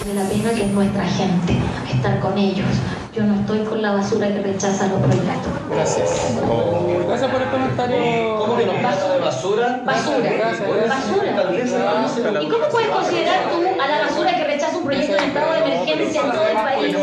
Vale la pena que es nuestra gente, estar con ellos. Yo no estoy con la basura que rechaza los proyectos. Gracias. Gracias por el comentario. ¿Cómo que nos pasa de basura? Basura, basura. ¿Y cómo puedes considerar tú a la basura que rechaza un proyecto de estado de emergencia en todo el país?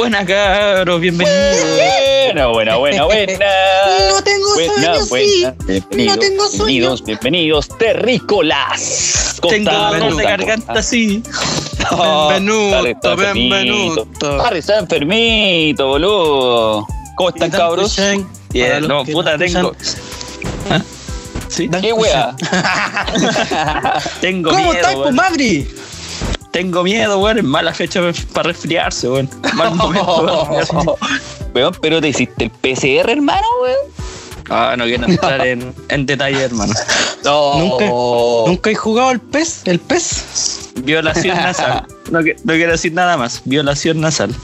Buenas cabros, bienvenidos. Buena, buena, buena, buena. No tengo buena, sueño, sí. Bienvenidos, No tengo sueño. bienvenidos, bienvenidos, terrícolas. Tengo dolor de garganta, Costa. sí. Oh, Benvenuto, Harry está enfermito. benvenuto. Harry está enfermito, boludo. ¿Cómo están, cabros? Bien, no, puta, tengo. ¿Ah? ¿Sí? ¿Qué wea? Tengo ¿Cómo miedo, estás, weón. Tengo miedo, weón. Es mala fecha para resfriarse, weón. Mal momento para resfriarse. Weón, pero te hiciste el PCR, hermano, weón. Ah, no quiero entrar en, en detalle, hermano. No. Nunca, ¿Nunca he jugado el pez? ¿El pez? Violación nasal. No quiero decir nada más. Violación nasal.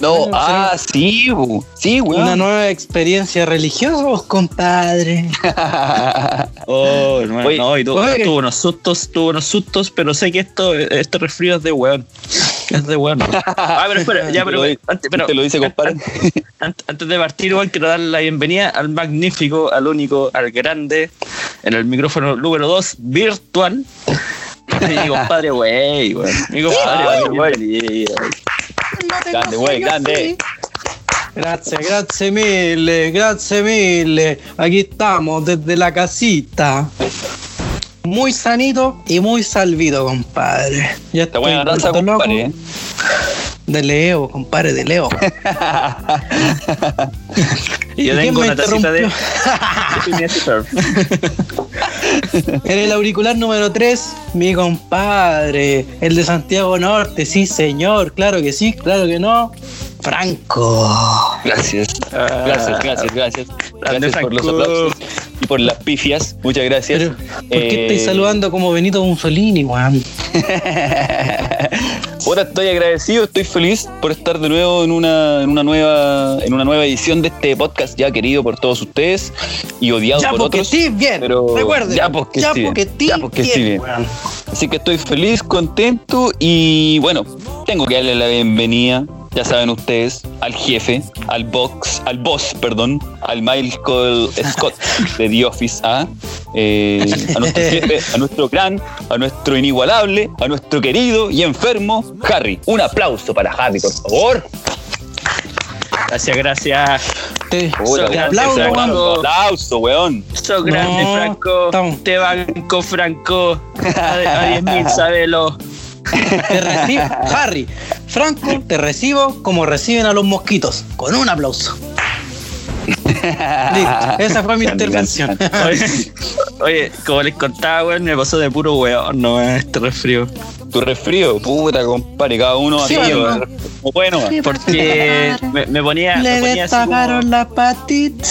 No, Bueno, ah, sí, bu- sí, weón. Una nueva experiencia religiosa, vos, compadre. Oh, hermano, Oye, no, y tu- tuvo unos sustos, tuvo unos sustos, pero sé que esto, este resfrío es de weón. Es de weón. Ah, pero espera, ya, pero, Te lo- antes, pero te lo dice, compadre. an- antes de partir, igual quiero darle la bienvenida al magnífico, al único, al grande, en el micrófono número 2, virtual. Mi compadre, wey, weón. Mi compadre, wey, bienvenido. Tengo Grande, güey, grande. sí. Grazie, grazie mille, grazie mille. Aquí estamos desde la casita. Muy sanito y muy salvido, compadre. Ya Está buena raza, compadre. De Leo, compadre, de Leo. Y yo ¿Y quién tengo una tacita de. En el auricular número 3, mi compadre, el de Santiago Norte, sí señor, claro que sí, claro que no. Franco. Gracias. Gracias, gracias, gracias. Grande Gracias por los aplausos y por las pifias. Muchas gracias. Pero, ¿por qué Eh, estáis saludando como Benito Mussolini, weón? Ahora estoy agradecido, estoy feliz por estar de nuevo en una, en una nueva en una nueva edición de este podcast ya querido por todos ustedes y odiado Ya por porque otros. estés bien, pero recuerden. ya porque ya estoy bien, porque ya porque estoy bien. Así que estoy feliz, contento y bueno, tengo que darle la bienvenida, ya saben ustedes, al jefe, al box, al boss, perdón, al Michael Scott de The Office, ¿ah? Eh, a nuestro jefe, a nuestro gran, a nuestro inigualable, a nuestro querido y enfermo Harry. Un aplauso para Harry, por favor. Gracias, gracias. Aplaudo, Franco. weón. Un aplauso, weón. Sos grande, No, Franco. Te banco, Franco. A, a 10.000, sabelo. Te recibo, Harry, Franco, te recibo como reciben a los mosquitos, con un aplauso. Listo, esa fue mi intervención. Oye, oye, como les contaba, weón, me pasó de puro weón, no, este resfrío. Tu resfrío, puta, compadre, cada uno Sí, así. Como bueno, weón. Porque me, me ponía, me Le ponía así como- destaparon la patita.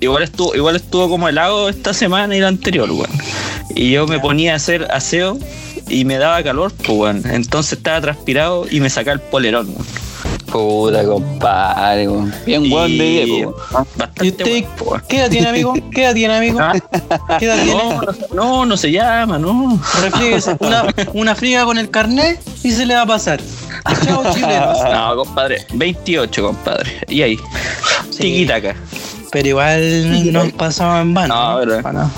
igual estuvo, igual estuvo como helado esta semana y la anterior, weón. Y yo me ponía a hacer aseo y me daba calor, pues weón. Entonces estaba transpirado y me sacaba el polerón, weón. Puta, compadre, weón. Bien weón de. Bastante ¿Y usted qué edad tiene, amigo? ¿Qué edad tiene, amigo? Ah, ¿Qué edad tiene? No, no, no, se llama, no. Refríguese una, una friga con el carnet y se le va a pasar. Chao, chilenos. No, compadre. 28, compadre. Y ahí. Sí. Tiquitaca. Pero igual nos pasamos en vano. No, pero- ¿O no?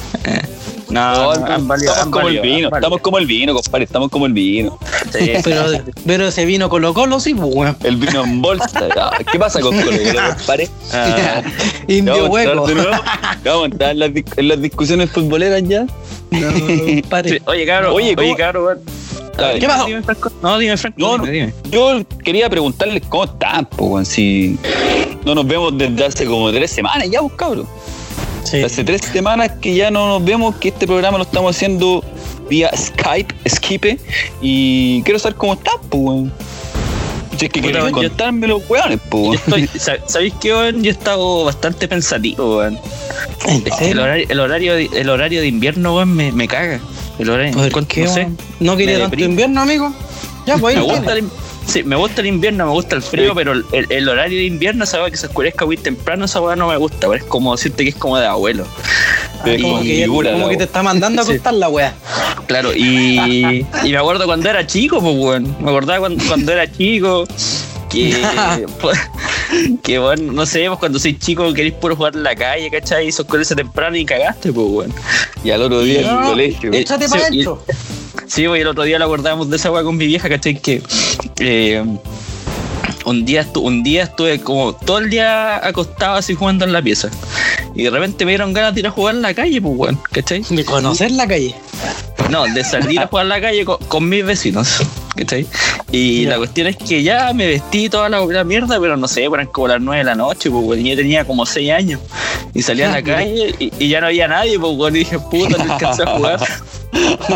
No, No, no, han valido, estamos han como el vino, estamos como el vino, compadre, estamos como el vino. Sí, Pero, pero ese vino Colo Colo sí, pues, weón. El vino en bolsa. ¿Qué pasa con Colo Colo, compadre? Ah, Indio ¿Vamos a entrar hueco. de nuevo? ¿Vamos a entrar en las, en las discusiones futboleras ya? No, compadre. sí, Oye, cabrón. Oye, Oye, ¿cómo- oye cabrón. weón. A ver, ¿Qué pasó? Dime, Franco. No, dime, Franco. No, no. dime. Yo quería preguntarles cómo están, po, weón, si no nos vemos desde hace como tres semanas ya, pues, cabrón. Sí. Hace tres semanas que ya no nos vemos, que este programa lo estamos haciendo vía Skype, Skype, y quiero saber cómo están, pues, weón. Si es que yo- contarme los weones, pues, ¿Sabéis qué, weón? Yo he estado bastante pensativo, weón. ¿En Es que el horario, el horario, de, el horario de invierno, weón, me, me caga. El horario, ¿Por qué, no sé. ¿No quería tanto invierno, amigo? Ya, pues ahí Me gusta, sí, me gusta el invierno, me gusta el frío, Sí. pero el, el horario de invierno, esa weá que se oscurezca muy temprano, esa weá no me gusta, weá. es como decirte que es como de abuelo. Como que, ya- como que te está mandando a Sí. acostar la wea. Claro, y, y me acuerdo cuando era chico, pues weón, me acordaba cuando, cuando era chico, que, pues, que bueno, no sé, pues cuando soy chico queréis puro jugar en la calle, ¿cachai? Y se oscurece temprano y cagaste, pues weón. Y al otro día en No, el colegio. Échate Sí, para adentro. Sí, pues, y el otro día lo acordábamos de esa weá con mi vieja, ¿cachai? Que eh, un, día un día estuve como todo el día acostado así jugando en la pieza. Y de repente me dieron ganas de ir a jugar en la calle, pues weón, ¿cachai? De conocer la calle. No, de salir a jugar en la calle con, con mis vecinos, ¿cachai? Y la cuestión es que ya me vestí toda la, la mierda, pero no sé, eran como las 9 de la noche, pues weón, yo tenía como 6 años. Y salí a la calle y, y ya no había nadie, pues weón, y dije, puta, no alcancé a jugar.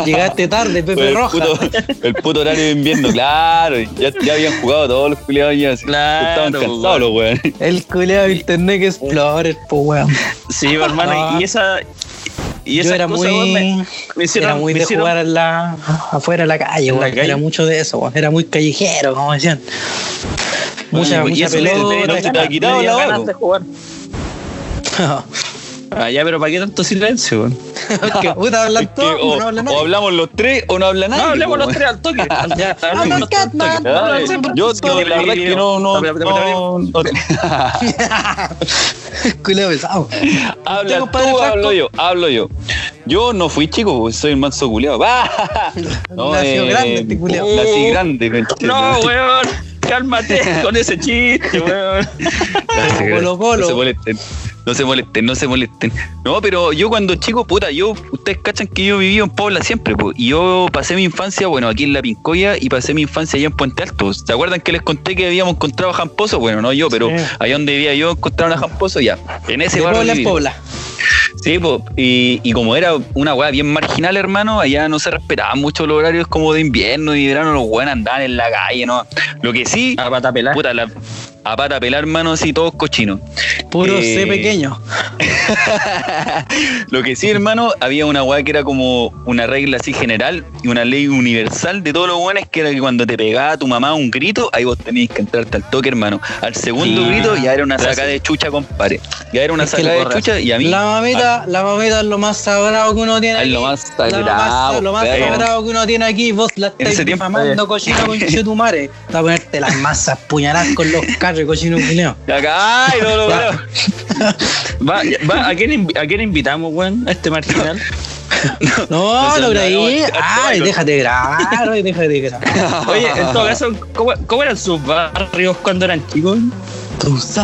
Llegaste tarde, Pepe el, Roja. puto, el puto horario de invierno, claro. Ya, ya habían jugado todos los culiados ya. así. Claro, Estaban cansados los weones. El culeado de Internet Explorer, pues weón. Sí, pues, hermano, Ah. y esa. Y Yo esas era muy, me, me hicieron. era muy me de hicieron- jugar en la, afuera de la calle, En la calle. Era mucho de eso, weón. Era muy callejero, como decían. Mucha, Bueno, mucha pelota. no se te ha quitado la. Ah, ya, pero ¿para qué tanto silencio, weón? que puta hablan Es que todos, o, no habla o hablamos los tres o no habla nadie. No, hablemos po, los tres al toque. Ya. Catman. Dale, No, Yo, la verdad es que no, no, no, no- pesado. Habla tú, hablo yo, hablo yo. Yo no fui chico, pues, soy el manso culeado. Nació grande este culiao. Nací grande, conche, No, weón. Cálmate con ese chiste, weón. Colo Colo. No se molesten. No se molesten, no pero yo cuando chico, puta, yo, ustedes cachan que yo viví en Pobla siempre, pues. Y yo pasé mi infancia, bueno, aquí en La Pincoya y pasé mi infancia allá en Puente Alto. ¿Se acuerdan que les conté que habíamos encontrado a Jamposo? Bueno, no yo, pero Sí. allá donde vivía yo encontraron a Jamposo, ya. En ese De barrio Pobla en. Pobla. Sí, po, y, y como era una weá bien marginal, hermano, allá no se respetaban mucho los horarios como de invierno y verano, los weones andaban en la calle, ¿no? Lo que sí, A pata pelada. puta, la, a pata pelar, hermano, así todos cochinos. Puro Eh, C pequeño. Lo que sí, hermano, había una weá que era como una regla así general y una ley universal de todos los weones que era que cuando te pegaba tu mamá un grito, ahí vos tenías que entrarte al toque, hermano. Al segundo Sí. grito ya era una saca de chucha, compadre. Ya era una Es saca de chucha y a mí... La mamita, la mamita es lo más sagrado que uno tiene Es lo más sagrado, lo más sagrado que uno tiene aquí, vos la estáis tiempo, difamando, cochino con chetumare. Para ponerte las masas, puñalar con los carros, cochino culeo. Acá, ay, no lo veo. Va, va, ¿a, quién, ¿A quién invitamos, weón? A este marginal. No, No, lo creí. Ay, déjate grabar, oye, déjate grabar. Oye, en todo caso, ¿cómo, cómo eran sus barrios cuando eran chicos?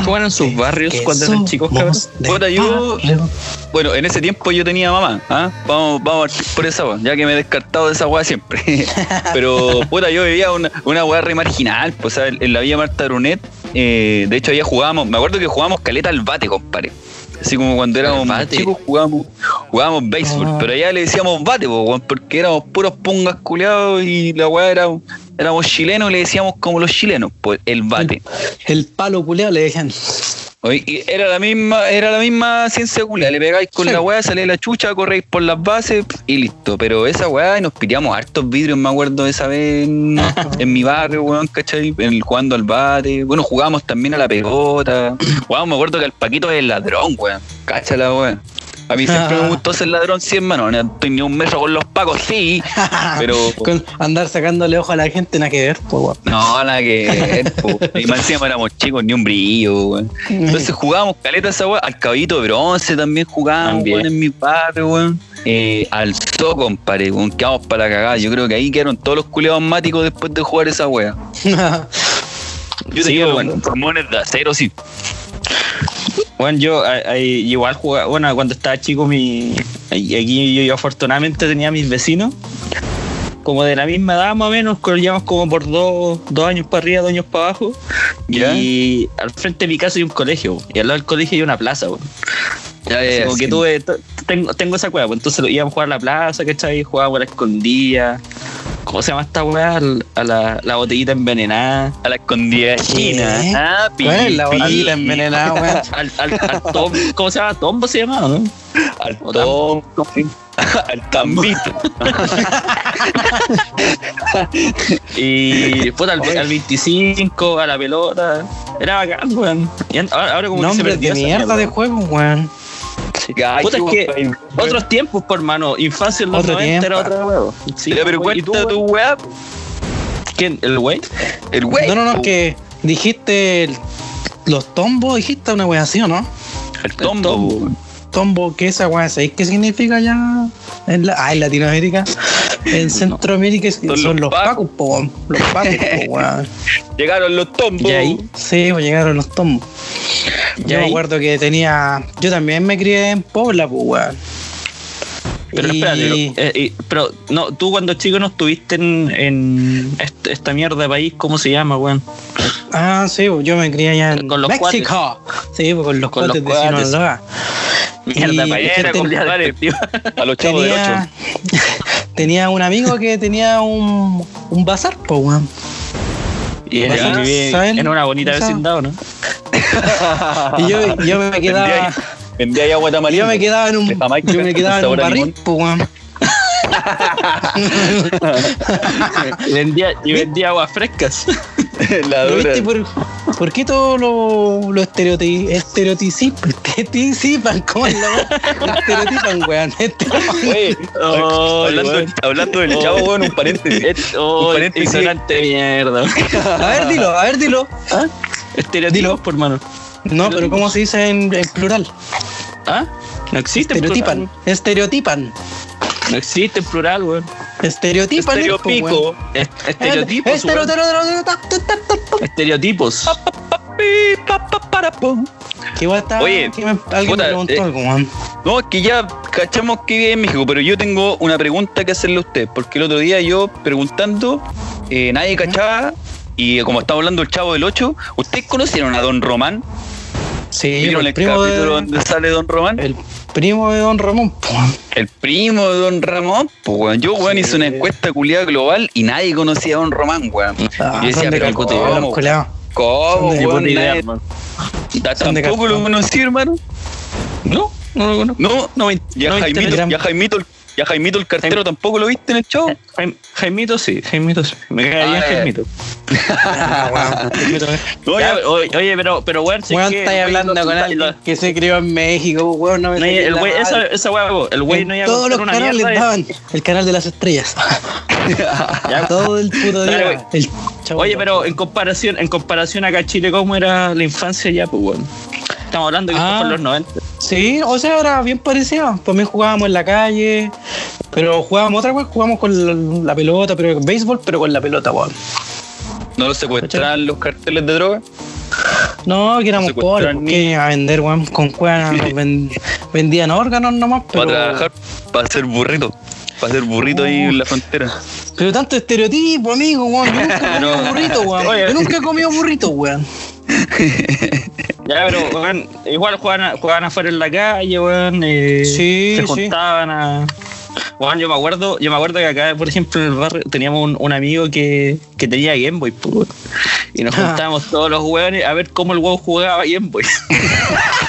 ¿Cómo eran sus barrios cuando eran chicos, cabrón? Puta, yo-. Bueno, en ese tiempo yo tenía mamá, ¿ah? Vamos, vamos por esa weá, ya que me he descartado de esa weá siempre. Pero, puta, yo vivía una, una weá re marginal, pues, ¿sabes? en la Villa Marta Brunet, eh, de hecho, allá jugábamos, me acuerdo que jugábamos caleta al bate, compadre. Así como cuando éramos más chicos jugábamos, jugábamos béisbol, Ah. pero allá le decíamos bate, po, porque éramos puros pungas culeados y la weá era, éramos chilenos y le decíamos como los chilenos, pues el bate. El palo culeado le decían. Oye, era la misma, era la misma ciencia culia, le pegáis con Sí. la weá, salía la chucha, corréis por las bases y listo. Pero esa weá, nos piteamos hartos vidrios, me acuerdo de esa vez en, en mi barrio, weón, ¿cachai? En el- jugando al bate. Bueno, jugábamos también a la pelota. Weón, me acuerdo que el Paquito es el ladrón, weón. Cacha la weá. A mí siempre me gustó ser ladrón, sí, hermano. No estoy ni un metro con los pacos, sí. Pero Con andar sacándole ojo a la gente, nada que ver, pues, weón. no, nada que ver, po. Y más encima éramos chicos, ni un brillo, weón. Entonces jugábamos caleta esa weón. Al caballito de bronce también jugábamos, weón, en mi barrio, weón. Eh, al zoo, compadre, weón, quedamos para la cagada. Yo creo que ahí quedaron todos los culeados máticos después de jugar esa wea. Yo Sí, tenía weón. weón, pulmones de acero, sí. Bueno, yo a- a- igual jugaba, bueno, cuando estaba chico, mi, aquí yo, yo afortunadamente tenía mis vecinos, como de la misma edad más o menos, llevamos como por dos, dos años para arriba, dos años para abajo, ¿Ya? y al frente de mi casa hay un colegio, y al lado del colegio hay una plaza. Ya, como que tuve, tengo, tengo esa cueva, pues entonces íbamos a jugar a la plaza, ¿cachai? Jugábamos a la escondida. ¿Cómo se llama esta weá? A la, la botellita envenenada. A la escondida china. Ah, pi, ¿Cuál es la pi, botellita envenenada, weón? Al, al, al tom- ¿Cómo se llama? ¿Tombo se llama, o no? Al O tom, Al tambito. Y puta, al, al 25, a la pelota. Era bacán, weón. Ahora, ahora como que se Nombre perdió de mierda de juego, weón. Puta, es que otros tiempos, por mano. Infancia en los Otro 90 era otra weón. Sí, pero güey, ¿y tú, cuenta tu weá. ¿Quién? ¿El güey? El güey. No, no, no, po. que dijiste el- los tombos, dijiste una wea así, ¿o no? El tombo. tombo. Tombo, ¿qué esa wea? ¿Sabéis qué significa ya en, la, ah, en Latinoamérica? En Centroamérica son, los los pacos. Los pacos, po, weón. Llegaron los tombos. ¿Y ahí? Sí, pues llegaron los tombos. ¿Y Yo me acuerdo que tenía. Yo también me crié en Pobla, pues, weón. Pero Y- espérate, pero, eh, pero no, tú cuando chico no estuviste en, en est- esta mierda de país, ¿cómo se llama, weón? Ah, sí, pues yo me crié allá en Con los México. Sí, pues con los Con los cuates de cuates. Sinaloa. Mierda, Y- país, que era ten- culiada despectiva. A los chavos Tenía, 8. tenía un amigo que tenía un, un bazar, pues, weón. Y Ya, en una bonita vecindad, ¿o ¿no? Y yo, yo me quedaba. Vendía ahí agua tamarindo. Yo me quedaba en un, yo me quedaba en un barril, pues, vendía, y vendía aguas frescas. La ¿Lo dura. viste por, por qué todo lo, lo estereoti- estereoticipan? Estereotipan, ¿cómo es la? Estereotipan, weón. Estereotipan. Oye, Oh, hablando, weón. hablando del chavo, weón, un paréntesis. Oh, Un paréntesis. ignorante mierda. A ver, dilo, a ver, dilo. Estereotipos, Dilo. por mano. No, pero ¿cómo se dice en, en plural? ¿Ah? No existe en plural. Estereotipan. No existe en plural, weón. Estereotipan. es, pues, weón. Estereopico. Es- Estereotipos, Estereotipos. ¿Qué? Oye, que me- alguien puta, me preguntó eh, algo, weón. No, es que ya cachamos que vive en México, pero yo tengo una pregunta que hacerle a usted, porque el otro día yo preguntando, eh, nadie cachaba, y como estamos hablando del chavo del 8, ¿ustedes conocieron a Don Román? Sí, ¿Vieron el el primo, capítulo de, donde sale Don Román? el primo de Don Ramón. El primo de Don Ramón, pues weón. Yo, weón, Sí. hice una encuesta culiada global y nadie conocía a Don Román, weón. Ah, y decía, pero ¿cómo? los culiados. ¿Cómo, weón? Tampoco lo conocí, hermano. No, no lo conozco. No, No, me- y a no me Jaimito, interesa. Y a Jaimito, el- cartero tampoco lo viste en el show. Jaim- Jaimito sí, Jaimito sí. Me cae bien eh. Jaimito. Weón. Oye, oye, pero, pero weón, si Weón, que estáis hablando con alguien que se crió en México, weón, no me no, el esa, esa po, el güey no iba a todos los una canales mierda. daban el canal de las estrellas. Ya, Todo el puto día. El chavo Oye, pero en comparación, en comparación acá a Chile, ¿cómo era la infancia ya, pues weón? Estamos hablando que esto Ah. fue en los 90. Sí, o sea, era bien parecido. También jugábamos en la calle, pero jugábamos otra vez, jugábamos con la, la pelota, pero béisbol, pero con la pelota, weón. ¿No lo secuestraban los carteles de droga? No, que éramos Secuestrar pobres, ¿qué iba a vender, weón? Con cueva nos ven- vendían órganos nomás, pero, Para trabajar, para hacer burrito. Para hacer burrito ahí en la frontera. pero tanto estereotipo, amigo, weón. Yo nunca he comido No. burrito, weón. Yo nunca he comido burrito, weón. Ya, pero weón, igual jugaban, jugaban afuera en la calle, weón. eh, Sí, se juntaban a. Weón, yo me acuerdo, yo me acuerdo que acá, por ejemplo, en el barrio teníamos un, un amigo que, que tenía Game Boy, pues, weón. Y nos Ah. juntábamos todos los weones a ver cómo el weón jugaba Game Boy.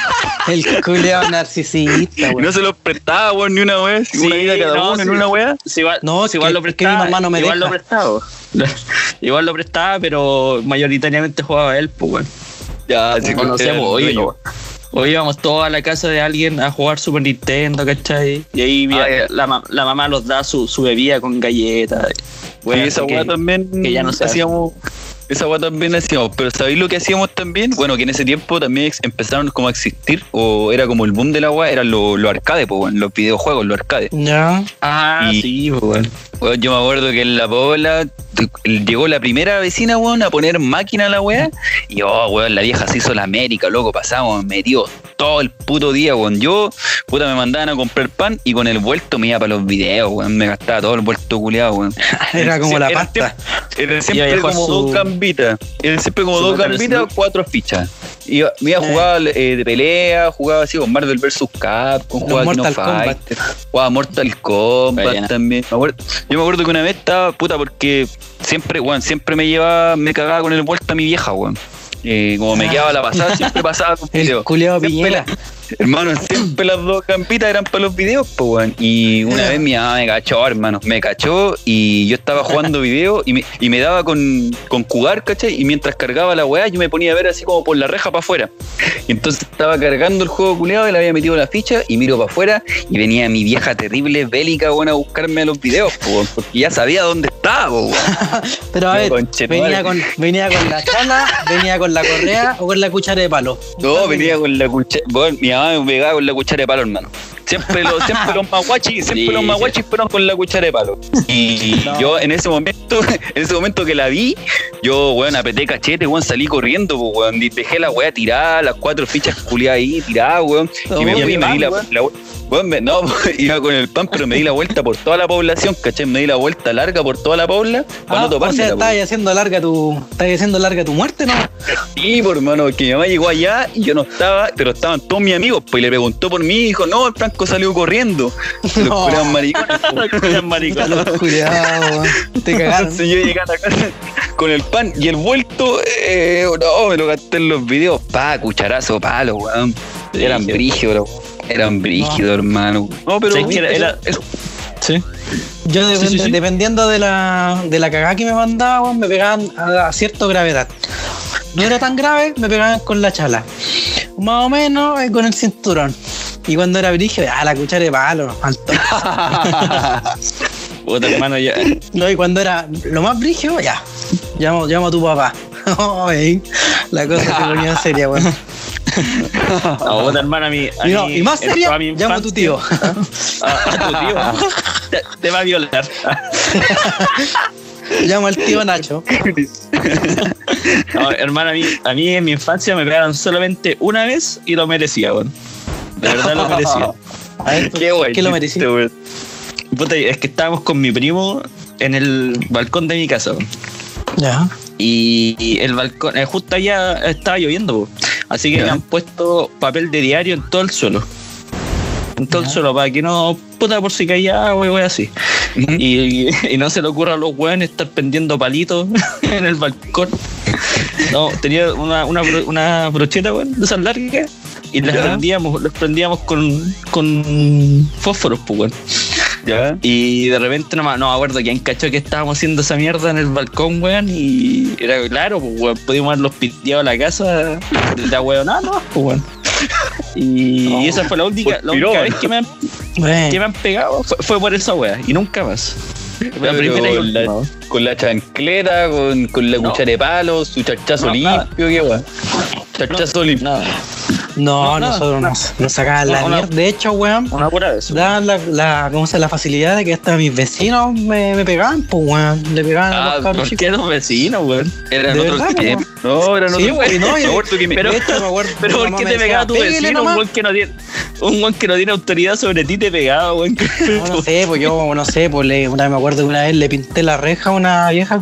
El culeado narcisista, Y weón. no se los prestaba, weón, ni una wea. Sí, una ida cada no, uno en sí. una wea. Si igual, No, si igual que- lo que mi prestaba. mamá no me igual deja. lo prestaba. igual lo prestaba, pero mayoritariamente jugaba él, pues, weón. Ya, sí, conocemos hoy, dueño. Hoy íbamos todos a la casa de alguien a jugar Super Nintendo, ¿cachai? Y ahí Ah, la, la mamá los da su, su bebida con galletas. Y Weón, esa weá también que ya no hacíamos. Esa weá también hacíamos. Pero ¿sabéis lo que hacíamos también? Bueno, que en ese tiempo también empezaron como a existir, o era como el boom de la weá, eran los los arcades, pues, weón, los videojuegos, los arcades. Ya. Ah, Y- sí, pues, yo me acuerdo que en la Pobla llegó la primera vecina, weón, a poner máquina a la weá. Y oh, weón, la vieja se hizo la América, loco, pasamos metidos todo el puto día, weón. Yo, puta, me mandaban a comprar pan y con el vuelto me iba para los videos, weón. Me gastaba todo el vuelto culiado, weón. Era como Sí, la era pasta. Era siempre como su- dos gambitas. Siempre como dos gambitas, cuatro fichas. Iba, me iba a Eh. de pelea, jugaba así con Marvel vs. Capcom, jugaba Kino Mortal Kombat. Fighter, jugaba Mortal Kombat también. Me acuerdo- yo me acuerdo que una vez estaba, puta, porque siempre, weón, siempre me llevaba, me cagaba con el vuelto a mi vieja, weón. Eh, como me Ah. quedaba la pasada, siempre pasaba con El video. culeado Piñera. Hermano, siempre las dos campitas eran para los videos, pues, weón. Y una vez mi mamá me cachó, hermano. Me cachó y yo estaba jugando video y me, y me daba con, con jugar, ¿cachai? Y mientras cargaba la weá, yo me ponía a ver así como por la reja para afuera. Y entonces estaba cargando el juego culiado y le había metido la ficha y miro para afuera y venía mi vieja terrible bélica, weón, a buscarme a los videos, pues, porque ya sabía dónde estaba, weón. Pero a ver, venía con, venía con la chala, venía con la correa o con la cuchara de palo. No, venía con la cuchara. Bueno, mi mamá me pegaba con la cuchara de palo, hermano. Siempre, lo- siempre los maguachis, siempre Sí, los maguachis fueron con la cuchara de palo. Y No. yo en ese momento, en ese momento que la vi, yo, weón, apreté cachete, weón, salí corriendo, pues, weón. Dejé la weá tirada, las cuatro fichas culiadas ahí, tiradas, weón. No, y me fui y me di la, la- weón, me- no, iba con el pan, pero me di la vuelta por toda la población, ¿cachai? Me di la vuelta larga por toda la pobla Ah, o sea, estabas haciendo larga tu, estabas haciendo larga tu muerte, ¿no? Sí, por hermano, que mi mamá llegó allá y yo no estaba, pero estaban todos mis amigos, pues y le preguntó por mí y dijo, no, el Franco salió corriendo. Los No. maricones. pues. Eran maricones. Cuidado, weón. Te cagaron. Entonces yo llegué a la casa con el pan y el vuelto, eh, no, me lo gasté en los videos, pa, cucharazo, palo, weón. Eran brígidos, bro. Eran brígidos, hermano. No, pero ¿Sabes qué era? eso- Era- eso- Sí. Yo Sí, sí, sí. dependiendo de la, de la cagada que me mandaban, weón, me pegaban a, a cierta gravedad. No era tan grave, me pegaban con la chala. Más o menos eh, con el cinturón. Y cuando era brígido, ah, la cuchara de palo. Puta hermano, ya. No, y cuando era lo más brígido, ya. Llamo, llamo a tu papá. Ay, la cosa se ponía seria, weón. No, puta hermano, a mí. a Y, no, mí, y más seria, mi llamo a tu tío. Ah, a tu tío. Te, te va a violar. llamo al tío Nacho. No, hermano, a mí, a mí en mi infancia me pegaron solamente una vez y lo merecía, weón. De verdad lo merecía. A ver, Qué guay. ¿qué lo merecí? chiste, weón. Puta, es que estábamos con mi primo en el balcón de mi casa, weón. Ya. Y, y el balcón, eh, justo allá estaba lloviendo, po. así que Ya. me han puesto papel de diario en todo el suelo. En todo el suelo, para que no, puta, por si caía agua y Y, y no se le ocurra a los weones estar pendiendo palitos en el balcón. No, tenía una, una, una brocheta, weón, de esas largas. Y las prendíamos, las prendíamos con, con fósforos, pues, weón. Ya. Y de repente no, me- no me acuerdo quién cachó que estábamos haciendo esa mierda en el balcón, weón. Y era claro, pues, weón, podíamos haberlos piteado a la casa de la weón. No, no, pues, weón. Y, No, y esa fue la única, la única vez que me, han, Bueno, me han pegado. Fue, fue por esa wea. Y nunca más. La primera con la-. Con la chancleta, con, con la No. cuchara de palo, su chachazo No, limpio, qué weón. Chachazo limpio. Nada, no, no, nosotros nada. nos, nos sacaban la No, no. mierda. De hecho, weón, una pura vez. daban la, la, ¿cómo se la facilidad de que hasta mis vecinos me, me pegaban, pues, weón. Le pegaban a Ah, los cabros ¿Por chicos. qué los vecinos, weón? Eran ¿De otros verdad, tiempos. No, eran Sí, otros no, tiempos. mi- Pero- de hecho, me acuerdo, Pero mi ¿por qué te pegaba tu "Pégale vecino? Un nomás". weón que no tiene, un weón que no tiene autoridad sobre ti te pegaba, weón. No, no sé, pues yo no sé, pues le, una, me acuerdo que una vez le pinté la reja a una vieja,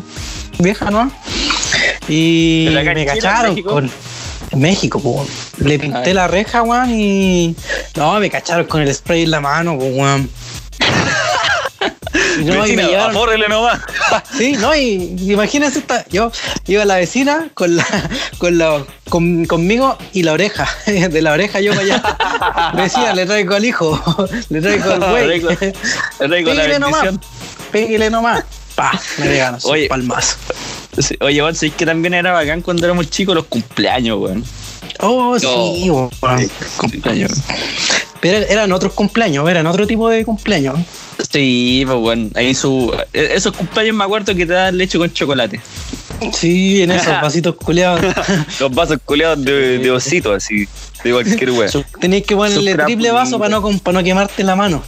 vieja, ¿no? Y ¿En la me cacharon México? con. En México, pues. Le pinté la reja, weón, y. No, me cacharon con el spray en la mano, pues, weón. Y no, y Vecina, me llevaron. afórrele nomás. Sí, no, y imagínense esta, yo iba a la vecina con la, con la, con- conmigo y la oreja. De la oreja yo para allá. Vecina, le traigo al hijo, le traigo al güey. Traigo- Traigo la Pégale nomás. bendición. Pégale nomás. Pa, me pegaron sus Oye. palmas. Sí, Oye, weón, ¿sabes que también era bacán cuando éramos chicos los cumpleaños, weón? Oh, sí, weón. Cumpleaños. Pero eran otros cumpleaños, eran otro tipo de cumpleaños. Sí, pues bueno, ahí su. Esos cumpleaños me acuerdo que te dan leche con chocolate. Sí, en esos vasitos culeados. Los vasos culeados de, de osito, así. De cualquier weón. Tenéis que ponerle triple vaso para no, para no quemarte la mano.